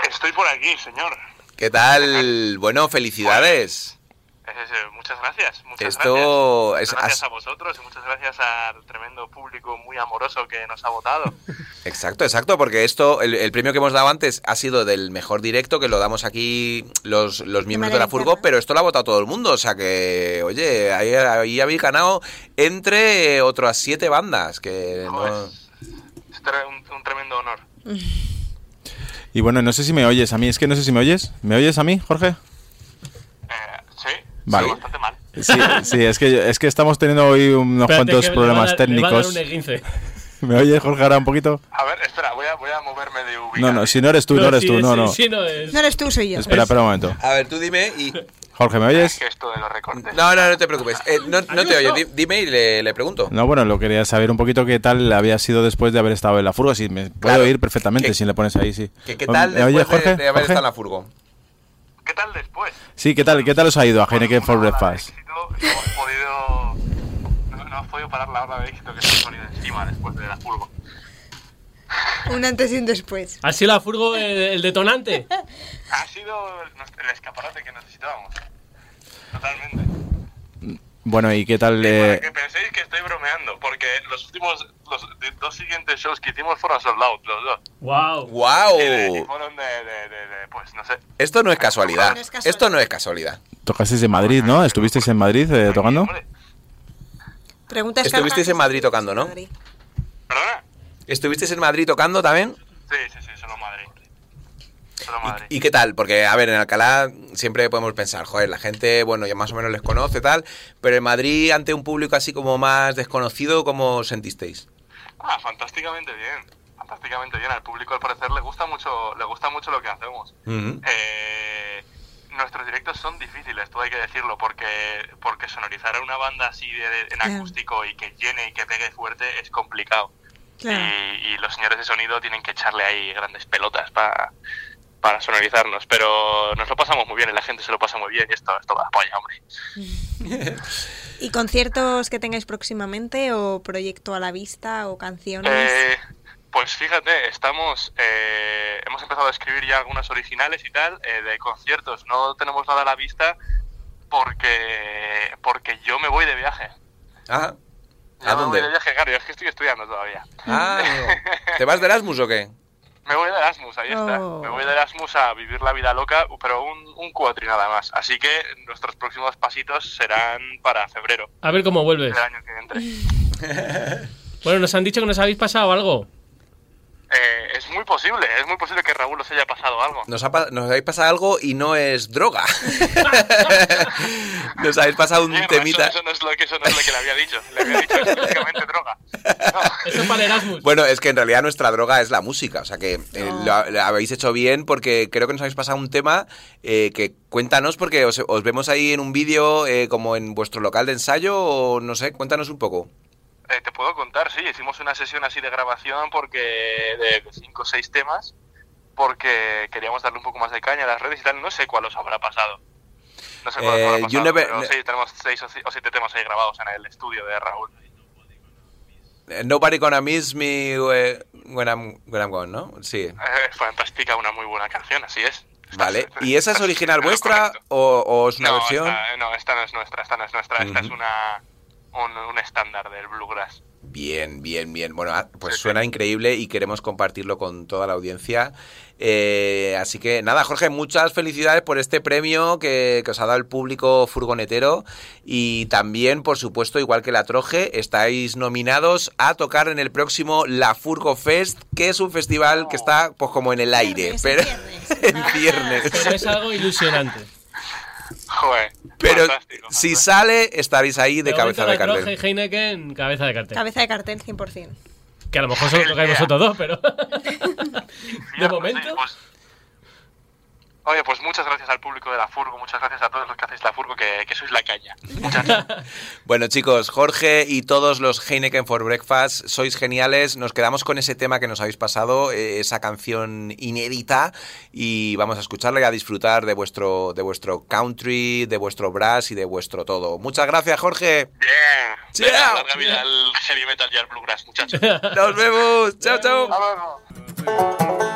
Estoy por aquí, señor. ¿Qué tal? Bueno, felicidades. Muchas gracias. Muchas Esto gracias. es- gracias has- a vosotros y muchas gracias al tremendo público muy amoroso que nos ha votado. (laughs) Exacto, exacto, porque esto, el, el premio que hemos dado antes ha sido del mejor directo, que lo damos aquí los, los miembros de la Furgo, pero esto lo ha votado todo el mundo, o sea que, oye, ahí, ahí habéis ganado entre otras siete bandas, que no... Es un, un tremendo honor. (laughs) Y bueno, no sé si me oyes a mí. Es que no sé si me oyes. ¿Me oyes a mí, Jorge? Vale. pero bastante mal. Sí, sí, es que, es que estamos teniendo hoy unos Espérate cuantos problemas dar- técnicos. esguince. (laughs) ¿Me oyes, Jorge, ahora un poquito? A ver, espera, voy a, voy a moverme de ubicación. No, no, si no eres tú, no, eres sí, tú, no, sí, no. sí, no es. No eres tú, soy yo. Espera, espera un momento. A ver, tú dime y... Jorge, ¿me oyes? Que esto de los recortes. No, no, no te preocupes, eh, no, no te di- dime y le, le pregunto. No, bueno, lo quería saber un poquito qué tal había sido después de haber estado en la furgo. Si me puedo Claro. oír perfectamente si le pones ahí, sí. ¿Qué, qué tal ¿Me oyes, después de- Jorge? de, haber Jorge? estado en la Furgo? ¿Qué tal después? Sí, ¿qué tal, ¿qué tal os ha ido a Heineken for Breakfast? No hemos podido... No, no hemos podido parar la hora de éxito que se ha ponido encima después de la furgo. Un antes y un después. ¿Ha sido la furgo el, el detonante? Ha sido el, el escaparate que necesitábamos. Totalmente. Bueno, ¿y qué tal? Para eh, que penséis que estoy bromeando, porque los últimos, los dos siguientes shows que hicimos fueron sold out, los dos. ¡Wow! ¡Wow! Y fueron de, de, de, de, pues, no sé. Esto no es casualidad. No es casualidad. Esto no es casualidad. tocasteis en Madrid, ¿no? ¿Estuvisteis en Madrid eh, tocando? Pregunta Estuvisteis en Madrid tocando, ¿no? ¿Perdona? ¿Estuvisteis en Madrid tocando también? Sí, sí, sí. ¿Y qué tal? Porque, a ver, en Alcalá siempre podemos pensar, joder, la gente, bueno, ya más o menos les conoce tal, pero en Madrid, ante un público así como más desconocido, ¿cómo os sentisteis? Ah, fantásticamente bien. Fantásticamente bien. Al público, al parecer, le gusta mucho, le gusta mucho lo que hacemos. Eh, nuestros directos son difíciles, todo hay que decirlo, porque, porque sonorizar a una banda así de- en acústico y que llene y que pegue fuerte es complicado. Claro. Y, y los señores de sonido tienen que echarle ahí grandes pelotas para para sonorizarnos, pero nos lo pasamos muy bien y la gente se lo pasa muy bien y esto, esto va polla, hombre. (laughs) ¿Y conciertos que tengáis próximamente o proyecto a la vista o canciones? Eh, pues fíjate, estamos, eh, hemos empezado a escribir ya algunas originales y tal, eh, de conciertos. No tenemos nada a la vista porque porque yo me voy de viaje. Ah, Yo ¿a me dónde? voy de viaje, claro, yo es que estoy estudiando todavía. Ah. (laughs) ¿te vas de Erasmus o qué? Me voy de Erasmus, ahí está. Oh. Me voy de Erasmus a vivir la vida loca, pero un, un cuatri nada más. Así que nuestros próximos pasitos serán para febrero A ver cómo vuelves. del año que entre. Bueno, nos han dicho que nos habéis pasado algo. Eh, es muy posible, es muy posible que Raúl os haya pasado algo. Nos, ha nos habéis pasado algo y no es droga. (laughs) nos habéis pasado un Mierda, temita. Eso, eso no es lo que, eso no es lo que le había dicho. Le había dicho específicamente droga. Eso es para Erasmus. Bueno, es que en realidad nuestra droga es la música, o sea que eh, lo, lo habéis hecho bien porque creo que nos habéis pasado un tema eh, que cuéntanos porque os, os vemos ahí en un vídeo eh, como en vuestro local de ensayo o no sé, cuéntanos un poco. Eh, te puedo contar, sí, hicimos una sesión así de grabación porque de cinco o seis temas, porque queríamos darle un poco más de caña a las redes y tal. No sé cuál os habrá pasado. No sé cuál os Eh, habrá you pasado, never- pero sí, tenemos seis o, siete temas ahí grabados en el estudio de Raúl. Eh, Nobody gonna miss me eh, when I'm, when I'm gone, ¿no? Sí, Eh, fantástica, una muy buena canción, así es. vale. ¿Y esa es (laughs) original vuestra o, o es una no, versión? Esta, no, esta no es nuestra, esta no es nuestra, esta es una un, un estándar del bluegrass. Bien, bien, bien. Bueno, ah, pues suena increíble y queremos compartirlo con toda la audiencia. Eh, así que nada, Jorge, muchas felicidades por este premio que, que os ha dado el público furgonetero y también, por supuesto, igual que la Troje, estáis nominados a tocar en el próximo La Furgo Fest, que es un festival que está pues como en el aire, pero en (laughs) viernes. Pero es algo ilusionante. (laughs) Joder. Pero fantástico. si sale, estaréis ahí de cabeza de cartel. Troje Heineken, cabeza de cartel. Cabeza de cartel 100%. Que a lo mejor solo tocáis vosotros dos, pero. (laughs) (laughs) de momento. pues, Oye, pues muchas gracias al público de la Furgo, muchas gracias a todos los que hacéis la Furgo, que, que sois la caña. Muchas gracias. (laughs) Bueno, chicos, Jorge y todos los Heineken for Breakfast, sois geniales. Nos quedamos con ese tema que nos habéis pasado, eh, esa canción inédita, y vamos a escucharla y a disfrutar de vuestro, de vuestro country, de vuestro brass y de vuestro todo. Muchas gracias, Jorge. Bien. Chao. Venga, larga vida al heavy metal y al bluegrass, muchachos. (laughs) Nos vemos. Chao, chao.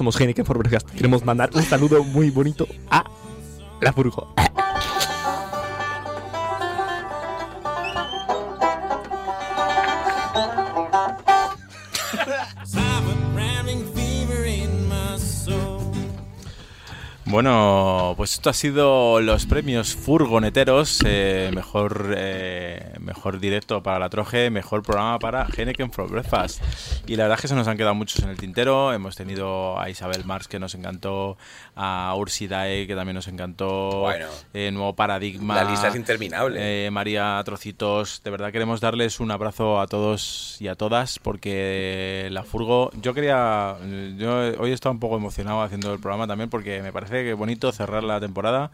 Somos Heineken for Breakfast. Queremos mandar un saludo muy bonito a la Furgo. Bueno, pues esto ha sido los premios furgoneteros, eh, mejor eh, mejor directo para la Troje, mejor programa para Heineken for Breakfast. Y la verdad es que se nos han quedado muchos en el tintero. Hemos tenido a Isabel Mars que nos encantó, a Ursidae que también nos encantó, Bueno. eh, Nuevo Paradigma. La lista es interminable. eh, María Trocitos, de verdad queremos darles un abrazo a todos y a todas porque la Furgo, yo quería, yo hoy he estado un poco emocionado haciendo el programa también porque me parece que bonito cerrar la temporada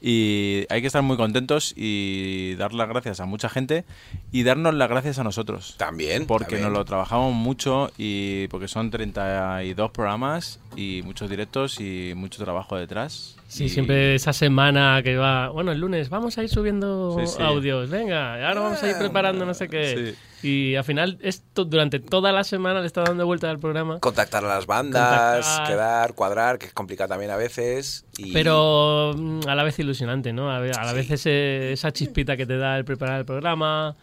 y hay que estar muy contentos y dar las gracias a mucha gente y darnos las gracias a nosotros. También. Porque también. nos lo trabajamos mucho y porque son 32 programas y muchos directos y mucho trabajo detrás. Sí, Y- siempre esa semana que va. Bueno, el lunes vamos a ir subiendo Sí, sí. audios. Venga, ahora vamos a ir preparando no sé qué. Y al final, esto durante toda la semana le está dando vuelta al programa. Contactar a las bandas, Contactar. quedar, cuadrar, que es complicado también a veces. Y... Pero mm, a la vez ilusionante, ¿no? A, a la vez ese- esa chispita que te da el preparar el programa,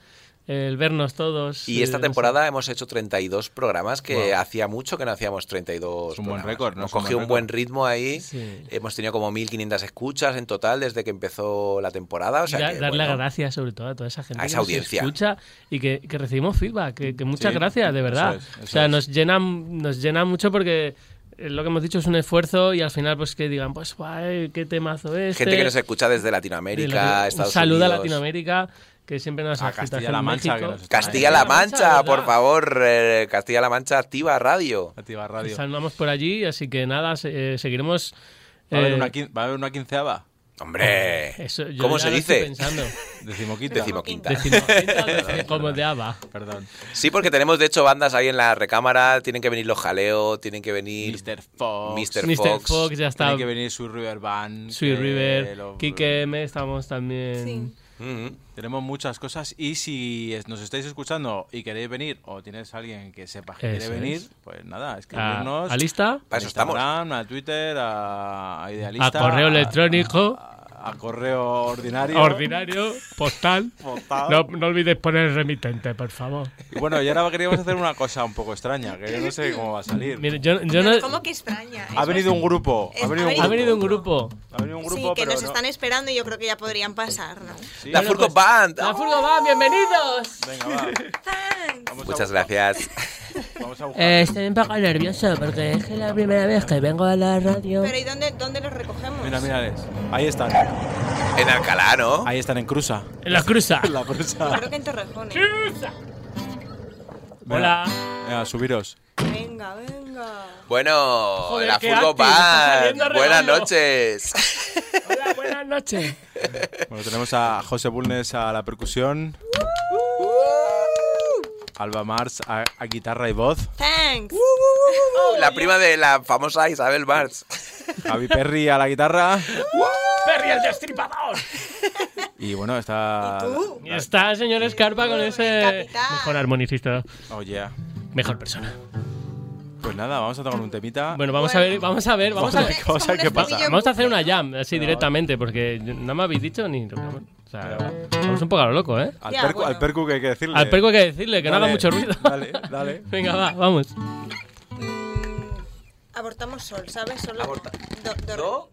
el vernos todos. Y esta eh, temporada hemos hecho 32 programas, que Wow. hacía mucho que no hacíamos 32 Es un buen programas. récord, ¿no? Hemos Es un buen un buen ritmo ahí. Sí. Hemos tenido como 1.500 escuchas en total desde que empezó la temporada. O sea da- que, darle bueno, gracias sobre todo a toda esa gente A esa que nos audiencia. escucha y que, que recibimos feedback, que, que muchas Sí, gracias, de verdad. eso es, eso o sea, es. nos llena, nos llena mucho porque lo que hemos dicho es un esfuerzo y al final pues que digan, pues guay, qué temazo este. Gente que nos escucha desde de Latinoamérica, Latino- Estados un saludo Unidos. a Latinoamérica, que siempre nos A Castilla-La Mancha, México. que nos está- Castilla-La Mancha, por favor, eh, Castilla-La Mancha activa radio. Activa Radio. Saludamos por allí, así que nada, eh, seguiremos. ¿Va a, haber eh, una, ¿Va a haber una quinceava? Hombre, Eso, yo ¿cómo ya se lo estoy dice? pensando. (laughs) Decimoquinta. Decimoquinta. Decimoquinta, deci- como de ABBA. Perdón. Sí, porque tenemos de hecho bandas ahí en la recámara. Tienen que venir los Jaleo, tienen que venir Mr. Fox. Mr. Mr. Fox. Fox ya está. Tiene que venir Sweet River Band. Sweet que River, lo- Kike M, estamos también. Tenemos muchas cosas y si es- nos estáis escuchando y queréis venir o tienes a alguien que sepa que quiere venir, es. pues nada, escribirnos. ¿A, a lista? Para a eso estamos. Instagram, a Twitter, a, a Idealista. A correo electrónico. A, a correo ordinario. Ordinario, postal. Postal. No, no olvides poner remitente, por favor. Y bueno, y ahora queríamos hacer una cosa un poco extraña, que yo no sé cómo va a salir. Mire, yo, yo no. ¿Cómo que extraña? Ha venido un grupo. Ha venido un ha Ha grupo. venido un grupo. Ha venido un Sí, grupo, que nos no- están esperando y yo creo que ya podrían pasar, ¿no? Sí. La Furgo pues, Band. ¡La Furgo va! ¡Bienvenidos! Venga, va. (laughs) Muchas gracias. (laughs) Vamos a buscar. Eh, estoy un poco nervioso porque es que la primera vez que vengo a la radio. Pero ¿y dónde, dónde los recogemos? Mira, mírales. Ahí están. En Alcalá, ¿no? Ahí están en Cruza. En la cruza. En la Cruza. Creo que en Torrejón. ¿eh? Hola. Venga, subiros. Venga, venga. Bueno, Joder, la qué Furgo acting, está Band. saliendo Buenas redondo. noches. Hola, buenas noches. Bueno, tenemos a José Bulnes a la percusión. Alba Mars a, a guitarra y voz. Thanks. La prima de la famosa Isabel Mars. Javi Perry a la guitarra. (laughs) ¡Perry el destripador! Y bueno, está. ¿Tú? Está el señor Escarpa con ese capitán. mejor armonicista, Oh, yeah. mejor persona. Pues nada, vamos a tocar un temita. Bueno, vamos a ver, vamos a ver, vamos a ver. Vamos a ver qué pasa. Vamos a hacer una jam así directamente porque no me habéis dicho ni. O sea, vamos un poco a lo loco, ¿eh? Al, Ya, percu, bueno. al percu que hay que decirle. Al perco hay que decirle que no haga Dale, mucho ruido. Dale, dale. (laughs) Venga, va, vamos. Mm, abortamos sol, ¿sabes? Solo Aborta- do- do- ¿No?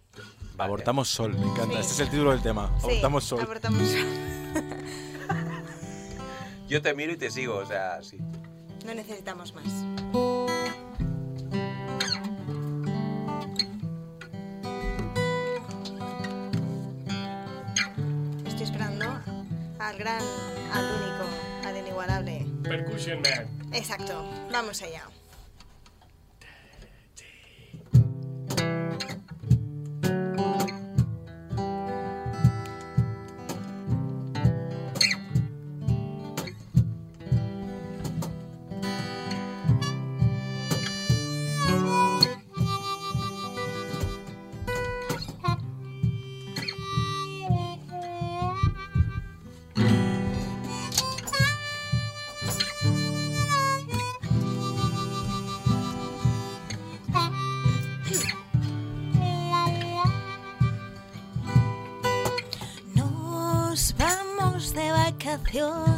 Abortamos sol, me encanta. Sí. Este es el título del tema. Sí, Abortamos sol. Abortamos sol. (laughs) Yo te miro y te sigo, o sea, sí. No necesitamos más. Al gran, al único, al inigualable. Percussion Man. Exacto, vamos allá. Vacaciones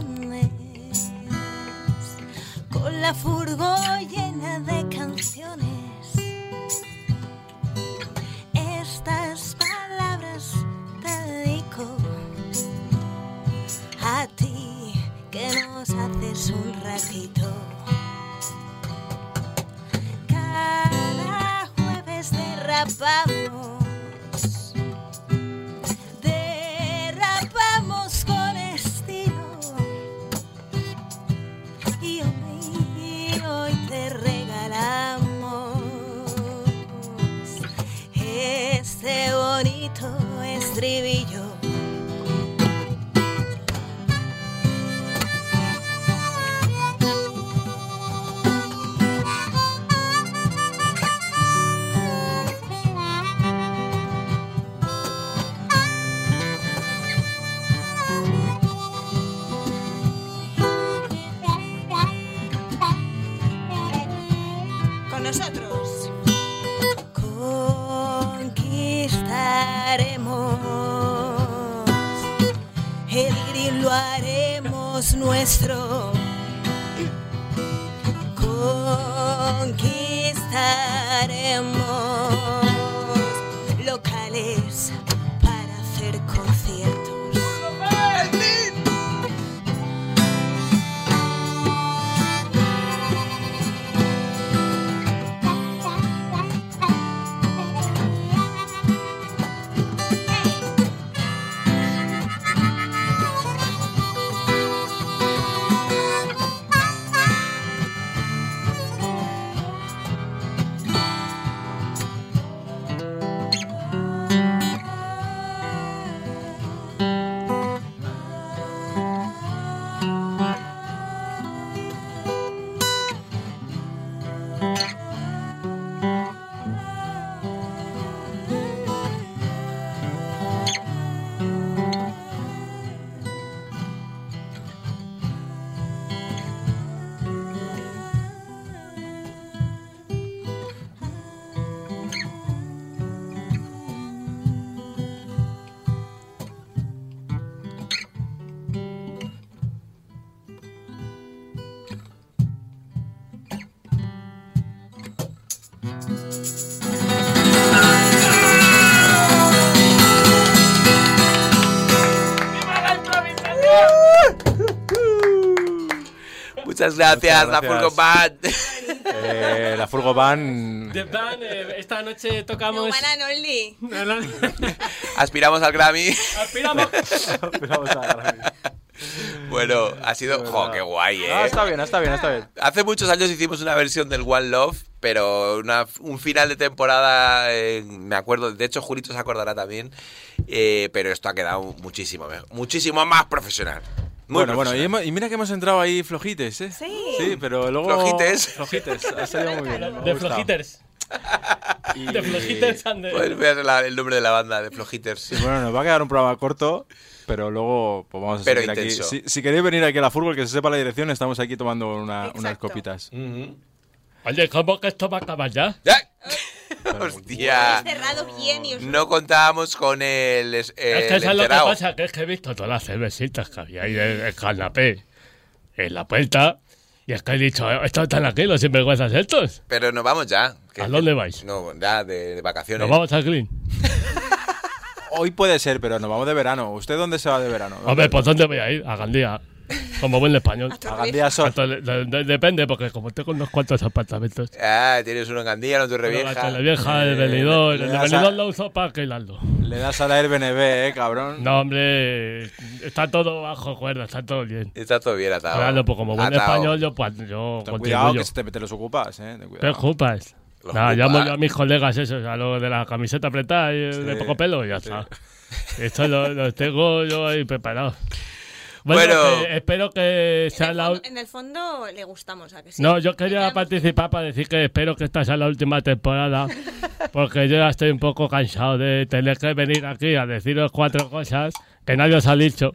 Muchas gracias, la gracias. Furgo Band. (laughs) Eh, la Furgo Van. The Band, eh, esta noche tocamos. One and only. Aspiramos al Grammy. Aspiramos. (laughs) Bueno, ha sido. ¡Jo, qué guay, eh! Ah, está bien, está bien, está bien. Hace muchos años hicimos una versión del One Love, pero una- un final de temporada, eh, me acuerdo, de hecho Julito se acordará también, eh, pero esto ha quedado muchísimo mejor, muchísimo más profesional. Muy bueno, bueno, y, hemos- y mira que hemos entrado ahí flojites, ¿eh? Sí. Sí, pero luego... Flojites. Flojites, ha salido muy bien. De. Flojiters. (laughs) Y- De Flojiters and the- Pues la- el nombre de la banda, de Flojiters. Y bueno, nos va a quedar un programa corto, pero luego pues vamos a Pero seguir aquí. intenso. Si, si queréis venir aquí a la fútbol, que se sepa la dirección, estamos aquí tomando una- unas copitas. Oye, ¿cómo que esto va a acabar ya? Hostia. Cerrado bien y os... No contábamos con el, es- el es que eso es lo que pasa, que es que he visto todas las cervecitas que había ahí en el canapé, en la puerta, y es que he dicho, estos están aquí, los sinvergüenzas estos. Pero nos vamos ya. que- ¿A dónde vais? No, ya, de, de vacaciones. Nos vamos a Green. Hoy puede ser, pero nos vamos de verano. ¿Usted dónde se va de verano? Hombre, ¿por dónde voy a ir? A Gandía. Como buen español. A Gandía depende, porque como tengo unos cuantos apartamentos. Ah, tienes uno en Gandía, otro en La Torrevieja. vieja, el venidor. le El a- lo uso para alquilarlo. Le das a la Airbnb, eh, cabrón. No, hombre, está todo bajo cuerda, está todo bien. Está todo bien atado. Claro, pues como buen Atado. español, yo, pues, yo Ten contribuyo. cuidado que se te, te los ocupas, eh. Ten ¿Qué cuidado. ocupas? Los Nada, ocupa. llamo yo a mis colegas esos, a los de la camiseta apretada y el de Sí, poco pelo y ya sí. está. Esto lo, lo tengo yo ahí preparado. (laughs) Bueno, Bueno. que espero que sea la fondo, en el fondo le gustamos, ¿a que sí? No, yo quería participar para decir que espero que esta sea la última temporada, porque yo ya estoy un poco cansado de tener que venir aquí a deciros cuatro cosas que nadie os ha dicho.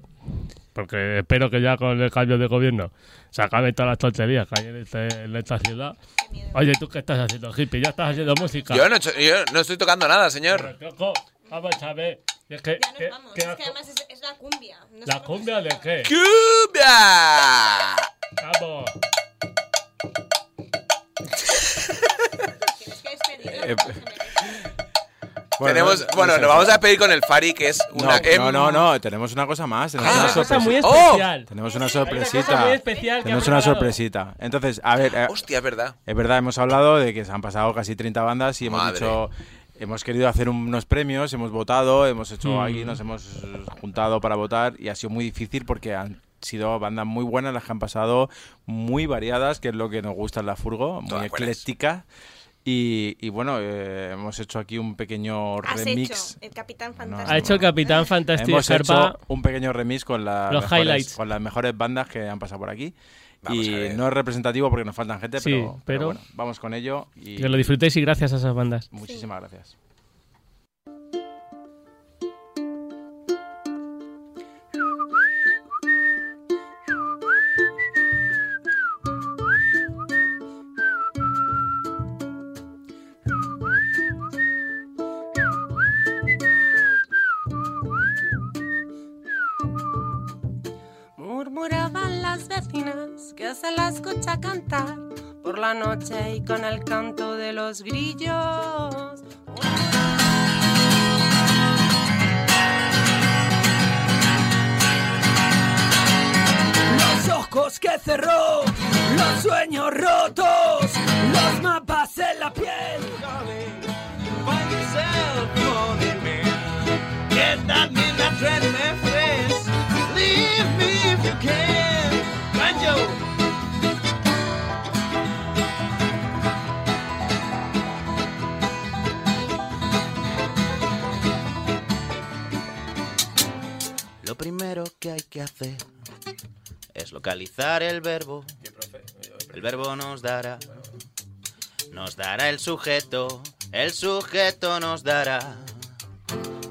Porque espero que ya con el cambio de gobierno se acaben todas las tonterías que hay en, este- en esta ciudad. Oye, ¿tú qué estás haciendo, hippie? ¿Ya estás haciendo música? Yo no, yo no estoy tocando nada, señor. Loco, vamos a ver. Que, Ya nos que- vamos. que- Es que además es, es la cumbia. No ¿La cumbia de qué? ¡Cumbia! Vamos. Tienes que. Eh, Bueno, Tenemos, no- bueno, no nos vamos a pedir con el Fari, que es No, una. em- no, no, no, tenemos una cosa más. Tenemos Ah, una una cosa sorpresa- muy ¡Oh! especial. Tenemos una Hay una cosa sorpresita. muy especial que Tenemos ha una preparado. sorpresita. Entonces, a ver, eh, Hostia, es verdad. es verdad, hemos hablado de que se han pasado casi 30 bandas y hemos Madre. dicho, hemos querido hacer unos premios, hemos votado, hemos hecho Mm. aquí, nos hemos juntado para votar y ha sido muy difícil porque han sido bandas muy buenas las que han pasado, muy variadas, que es lo que nos gusta en la Furgo, muy Todas buenas. ecléctica. Y, y bueno, eh, hemos hecho aquí un pequeño Has remix. hecho el Capitán Fantástico. Ha hecho el Capitán Fantástico Hemos hecho un pequeño remix con, las Los mejores, highlights. con las mejores bandas que han pasado por aquí. Vamos y no es representativo porque nos faltan gente, Sí, pero, pero pero- bueno, vamos con ello. Y Que lo disfrutéis y gracias a esas bandas. muchísimas gracias. Las vecinas que se la escucha cantar por la noche y con el canto de los grillos. Los ojos que cerró, los sueños rotos, los mapas en la piel. Get that midnight train, my friends. Leave me if you can. Primero que hay que hacer es localizar el verbo. El verbo nos dará, nos dará el sujeto. El sujeto nos dará,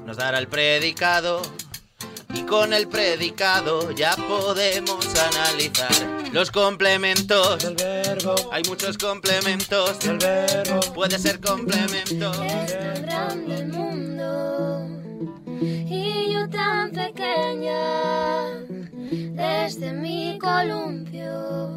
nos dará el predicado. Y con el predicado ya podemos analizar los complementos. Hay muchos complementos. Puede ser complemento. Es tan grande el mundo desde mi columpio.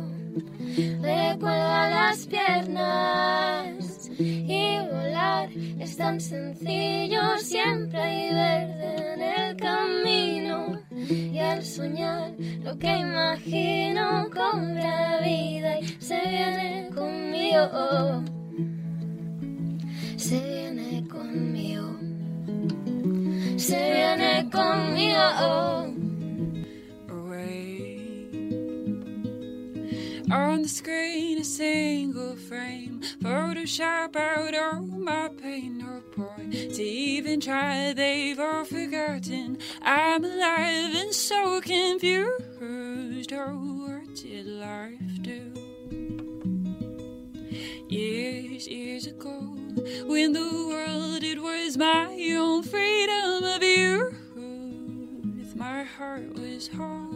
Le las piernas y volar es tan sencillo. Siempre hay verde en el camino Y al soñar lo que imagino cobra vida y se viene conmigo. Se viene conmigo. Se viene conmigo. On the screen, a single frame. Photoshop out all my pain, no point to even try. They've all forgotten I'm alive and so confused. Oh, what did life do? Years, years ago, when the world it was my own freedom of youth, my heart was whole.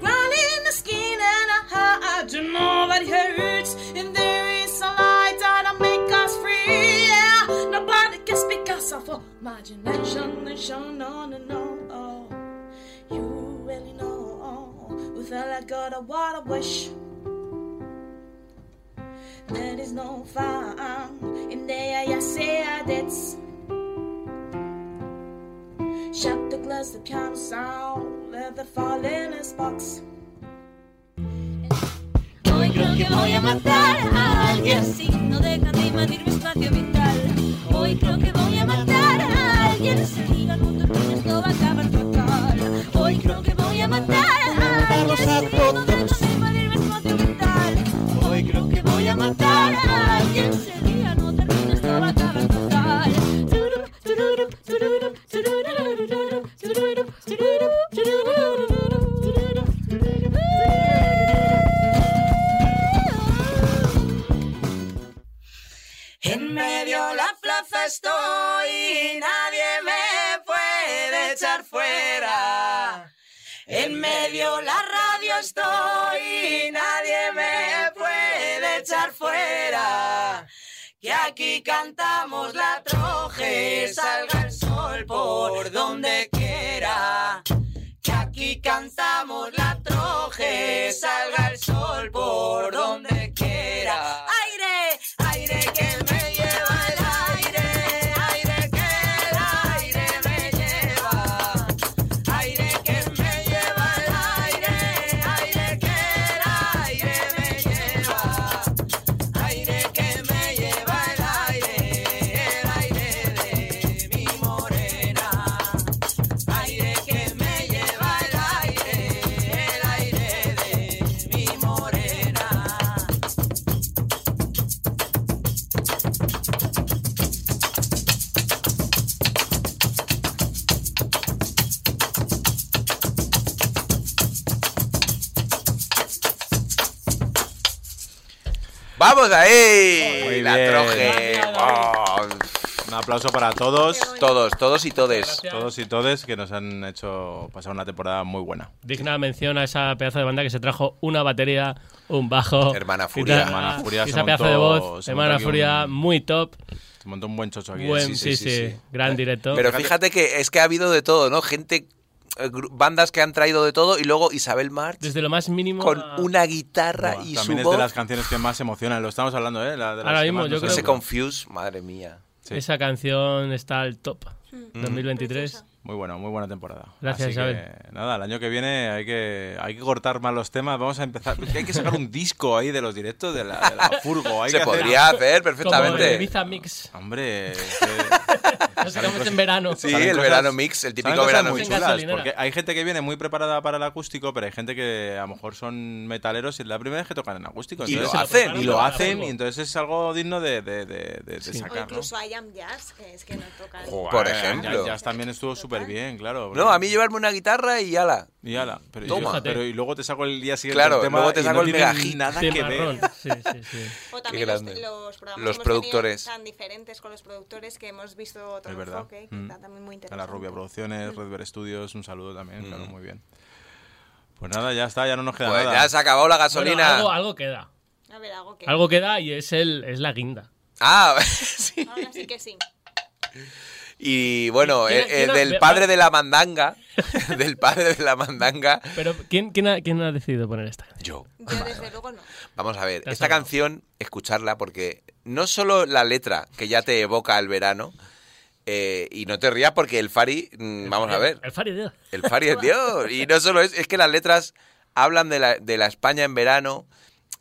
Grinding the skin and I hide to nobody hurts. And there is a light that'll make us free. Yeah, nobody can speak us of imagination. Nation, no, no, no. Oh, you really know. Oh, Without I got oh, a what I wish. There is no fun in there. That's. Shut the glass, the piano sound, let the fall in box. Hoy creo que voy a matar a alguien si no dejan de invadir mi espacio vital. Hoy creo que voy a matar a alguien si mundo que esto va a acabar fatal. Hoy creo que voy a matar a alguien si no dejan de estoy y nadie me puede echar fuera. En medio la radio estoy y nadie me puede echar fuera. Que aquí cantamos la troje, salga el sol por donde quiera. Que aquí cantamos la troje, salga el sol por donde quiera. Aire, aire que ¡Vamos ahí! Muy la bien. troje. Oh, Un aplauso para todos. Todos, todos y todes. Todos y todes que nos han hecho pasar una temporada muy buena. Digna mención a esa pedazo de banda que se trajo una batería, un bajo. Hermana Furia. Hermana Furia esa pedazo montó- de voz. Hermana Furia, un- muy top. Se montó un buen chocho aquí. Buen, sí, sí, Gran directo. Pero fíjate que es que ha habido de todo, ¿no? Gente, bandas que han traído de todo y luego Isabel March Desde lo más mínimo. con a- una guitarra y su También es voz. de las canciones que más emocionan. Lo estamos hablando, ¿eh? La- de Ahora que mismo, yo creo Ese Confuse, madre mía. Sí. Esa canción está al top. Mm. 2023. Muy bueno, muy buena temporada. Gracias, Así Isabel. que, nada, el año que viene hay que, hay que cortar más los temas. Vamos a empezar. hay que sacar un disco ahí de los directos de la, de la Furgo. Hay Se que podría hacer Como perfectamente. el Ibiza Mix. Hombre, (laughs) (laughs) Sacamos en verano. Sí, el verano mix, el típico verano muy mix. chulas, gasolinera. porque hay gente que viene muy preparada para el acústico, pero hay gente que a lo mejor son metaleros y la primera vez que tocan en acústico. Y lo entonces- hacen, y lo hacen, y entonces es algo digno de, de, de, de- de O sacar, ¿no? incluso I Am Jazz, que es que no tocan. Joder, Por ejemplo. Jazz también estuvo súper bien, claro. No, a mí llevarme una guitarra y ala. Y ala, pero, Toma. pero y luego te saco el día siguiente Claro, el tema luego te y saco no el nada que ver. Sí, sí, sí. O también los, los programas Los productores. tan diferentes con los productores que hemos visto otro Es verdad. enfoque, que Mm. está también muy A interesante. la Rubia Producciones, Mm. Red Bear Studios, un saludo también, claro, Mm. muy bien. Pues nada, ya está, ya no nos queda Pues nada. ya se ha acabado la Bueno, gasolina. algo, algo queda. A ver, algo que. Algo queda y es, el, es la guinda. Ah, (laughs) sí. Ahora sí que sí. Y bueno, ¿Quién- el, quién el ha- del va- padre de la mandanga, (laughs) del padre de la mandanga, Pero ¿quién, quién, ha, quién ha decidido poner esta canción? yo. Yo desde luego no. Vamos a ver, esta salvado. canción, escucharla, porque no solo la letra, que ya te evoca el verano, Eh, y no te rías porque el Fari, mm, vamos a ver, El Fari Dios. el Fari es Dios. Y no solo es, es que las letras hablan de la, de la España en verano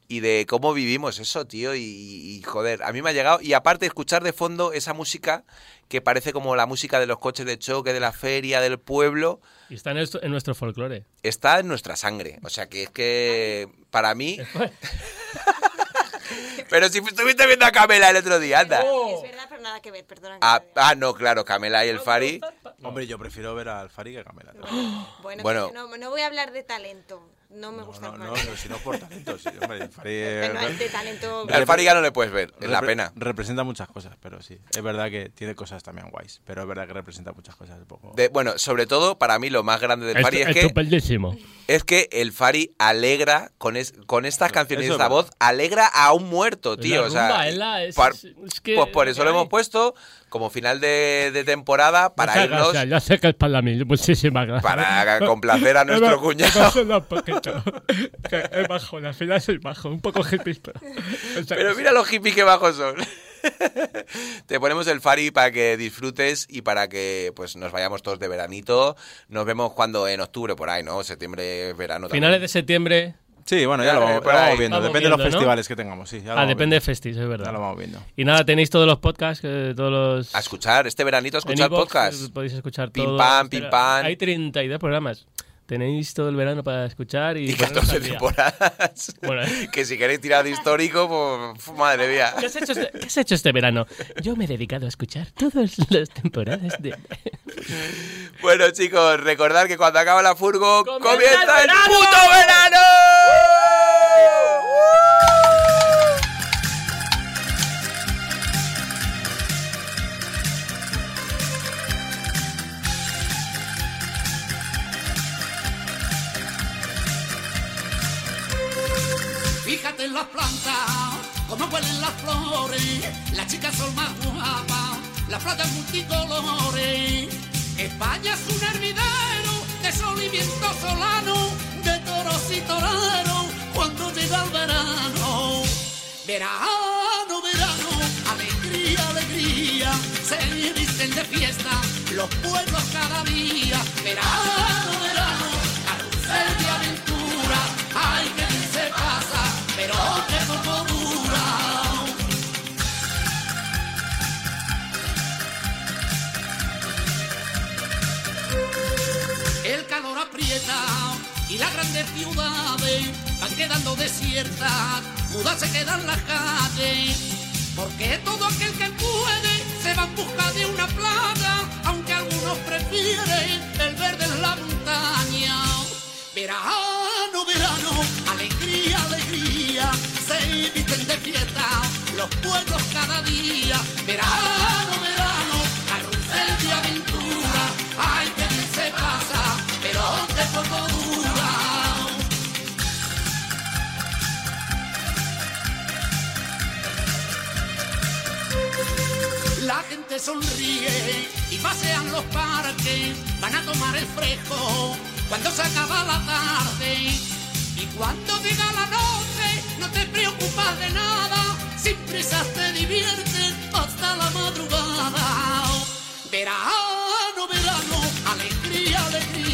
y de cómo vivimos eso, tío. Y, y, joder, a mí me ha llegado. Y aparte, escuchar de fondo esa música que parece como la música de los coches de choque, de la feria, del pueblo, Y está en, esto- en nuestro folclore. está en nuestra sangre. O sea que es que para mí. Pero si estuviste viendo a Camela el otro día, anda. Es verdad, pero nada que ver, perdona. Ah, ah, no, claro, Camela y el Fari. Hombre, yo prefiero ver al Fari que a Camela. (gasps) Bueno, Bueno. no, no voy a hablar de talento. No me gusta No, el no, Fari. no, si no por talento, sí, hombre, el Fari... (laughs) Pero no, de talento. Al Fari ya no le puedes ver, es la pena. Representa muchas cosas, pero sí. Es verdad que tiene cosas también guays, pero es verdad que representa muchas cosas un poco. De- bueno, sobre todo, para mí lo más grande del Fari es que, Estupendísimo. es que el Fari alegra con, es- con estas canciones y Eso es esta voz, alegra a un muerto, Es tío. la o sea, es la- es- par- es que- pues por eso lo que hemos puesto como final de, de temporada para Muchas irnos, gracias, ya sé que es para mí. Muchísimas gracias. para complacer a (laughs) nuestro He cuñado. he bajado un poquito. Es bajo, al final soy bajo, un poco hippie, pero... Pero mira los hippies que bajos son. (laughs) Te ponemos el Fari para que disfrutes y para que pues nos vayamos todos de veranito. Nos vemos cuando en octubre por ahí, ¿no? Septiembre, verano. también. Finales de septiembre. Sí, bueno, ya Ya, lo eh, vamos, viendo. Vamos Depende de los festivales que tengamos, sí. ya lo Ah, depende de festis, es verdad. Ya lo vamos viendo. Y nada, tenéis todos los podcasts, eh, todos los... A escuchar, este veranito a escuchar iVoox, podcast. eh, Podéis escuchar Pim todo. pam, pim pam. Hay 32 programas. Tenéis todo el verano para escuchar y... Y poneros 14 al día. temporadas. (laughs) Bueno, ¿eh? que si queréis tirar de histórico, pues madre mía. ¿Qué has, hecho este, qué has hecho este verano? Yo me he dedicado a escuchar todas las temporadas de... (laughs) Bueno, chicos, recordad que cuando acaba la furgo, ¡Comienza comienza, el puto verano. Fíjate en las plantas, cómo huelen las flores, las chicas son más guapas, las playas multicolores. España es un hervidero de sol y viento solano, de toros y toreros, cuando llega el verano. Verano, verano, alegría, alegría, se visten de fiesta los pueblos cada día. Verano, verano, y las grandes ciudades van quedando desiertas, mudas se quedan las calles. Porque todo aquel que puede se va en busca de una playa, aunque algunos prefieren el verde en la montaña. Verano, verano, alegría, alegría, se visten de fiesta los pueblos cada día. Verano, verano, La gente sonríe y pasean los parques, van a tomar el fresco cuando se acaba la tarde. Y cuando llega la noche, no te preocupas de nada, sin prisas te diviertes hasta la madrugada. Verano, verano, alegría, alegría,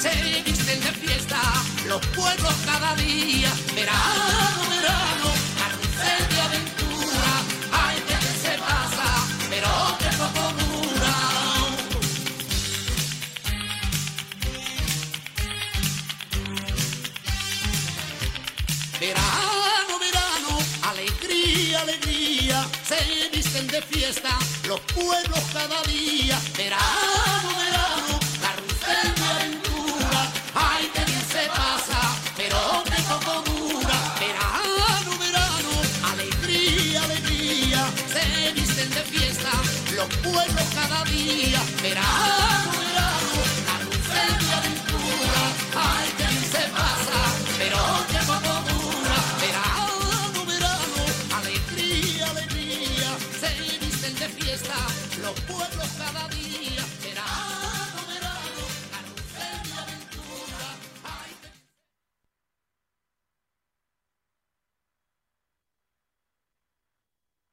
se visten de fiesta los pueblos cada día. Verano, verano, carrusel de aventura, ay que se pasa, pero que poco dura. Verano, verano, alegría, alegría, se visten de fiesta los pueblos cada día. Verano, verano, pueblos cada día. Verano,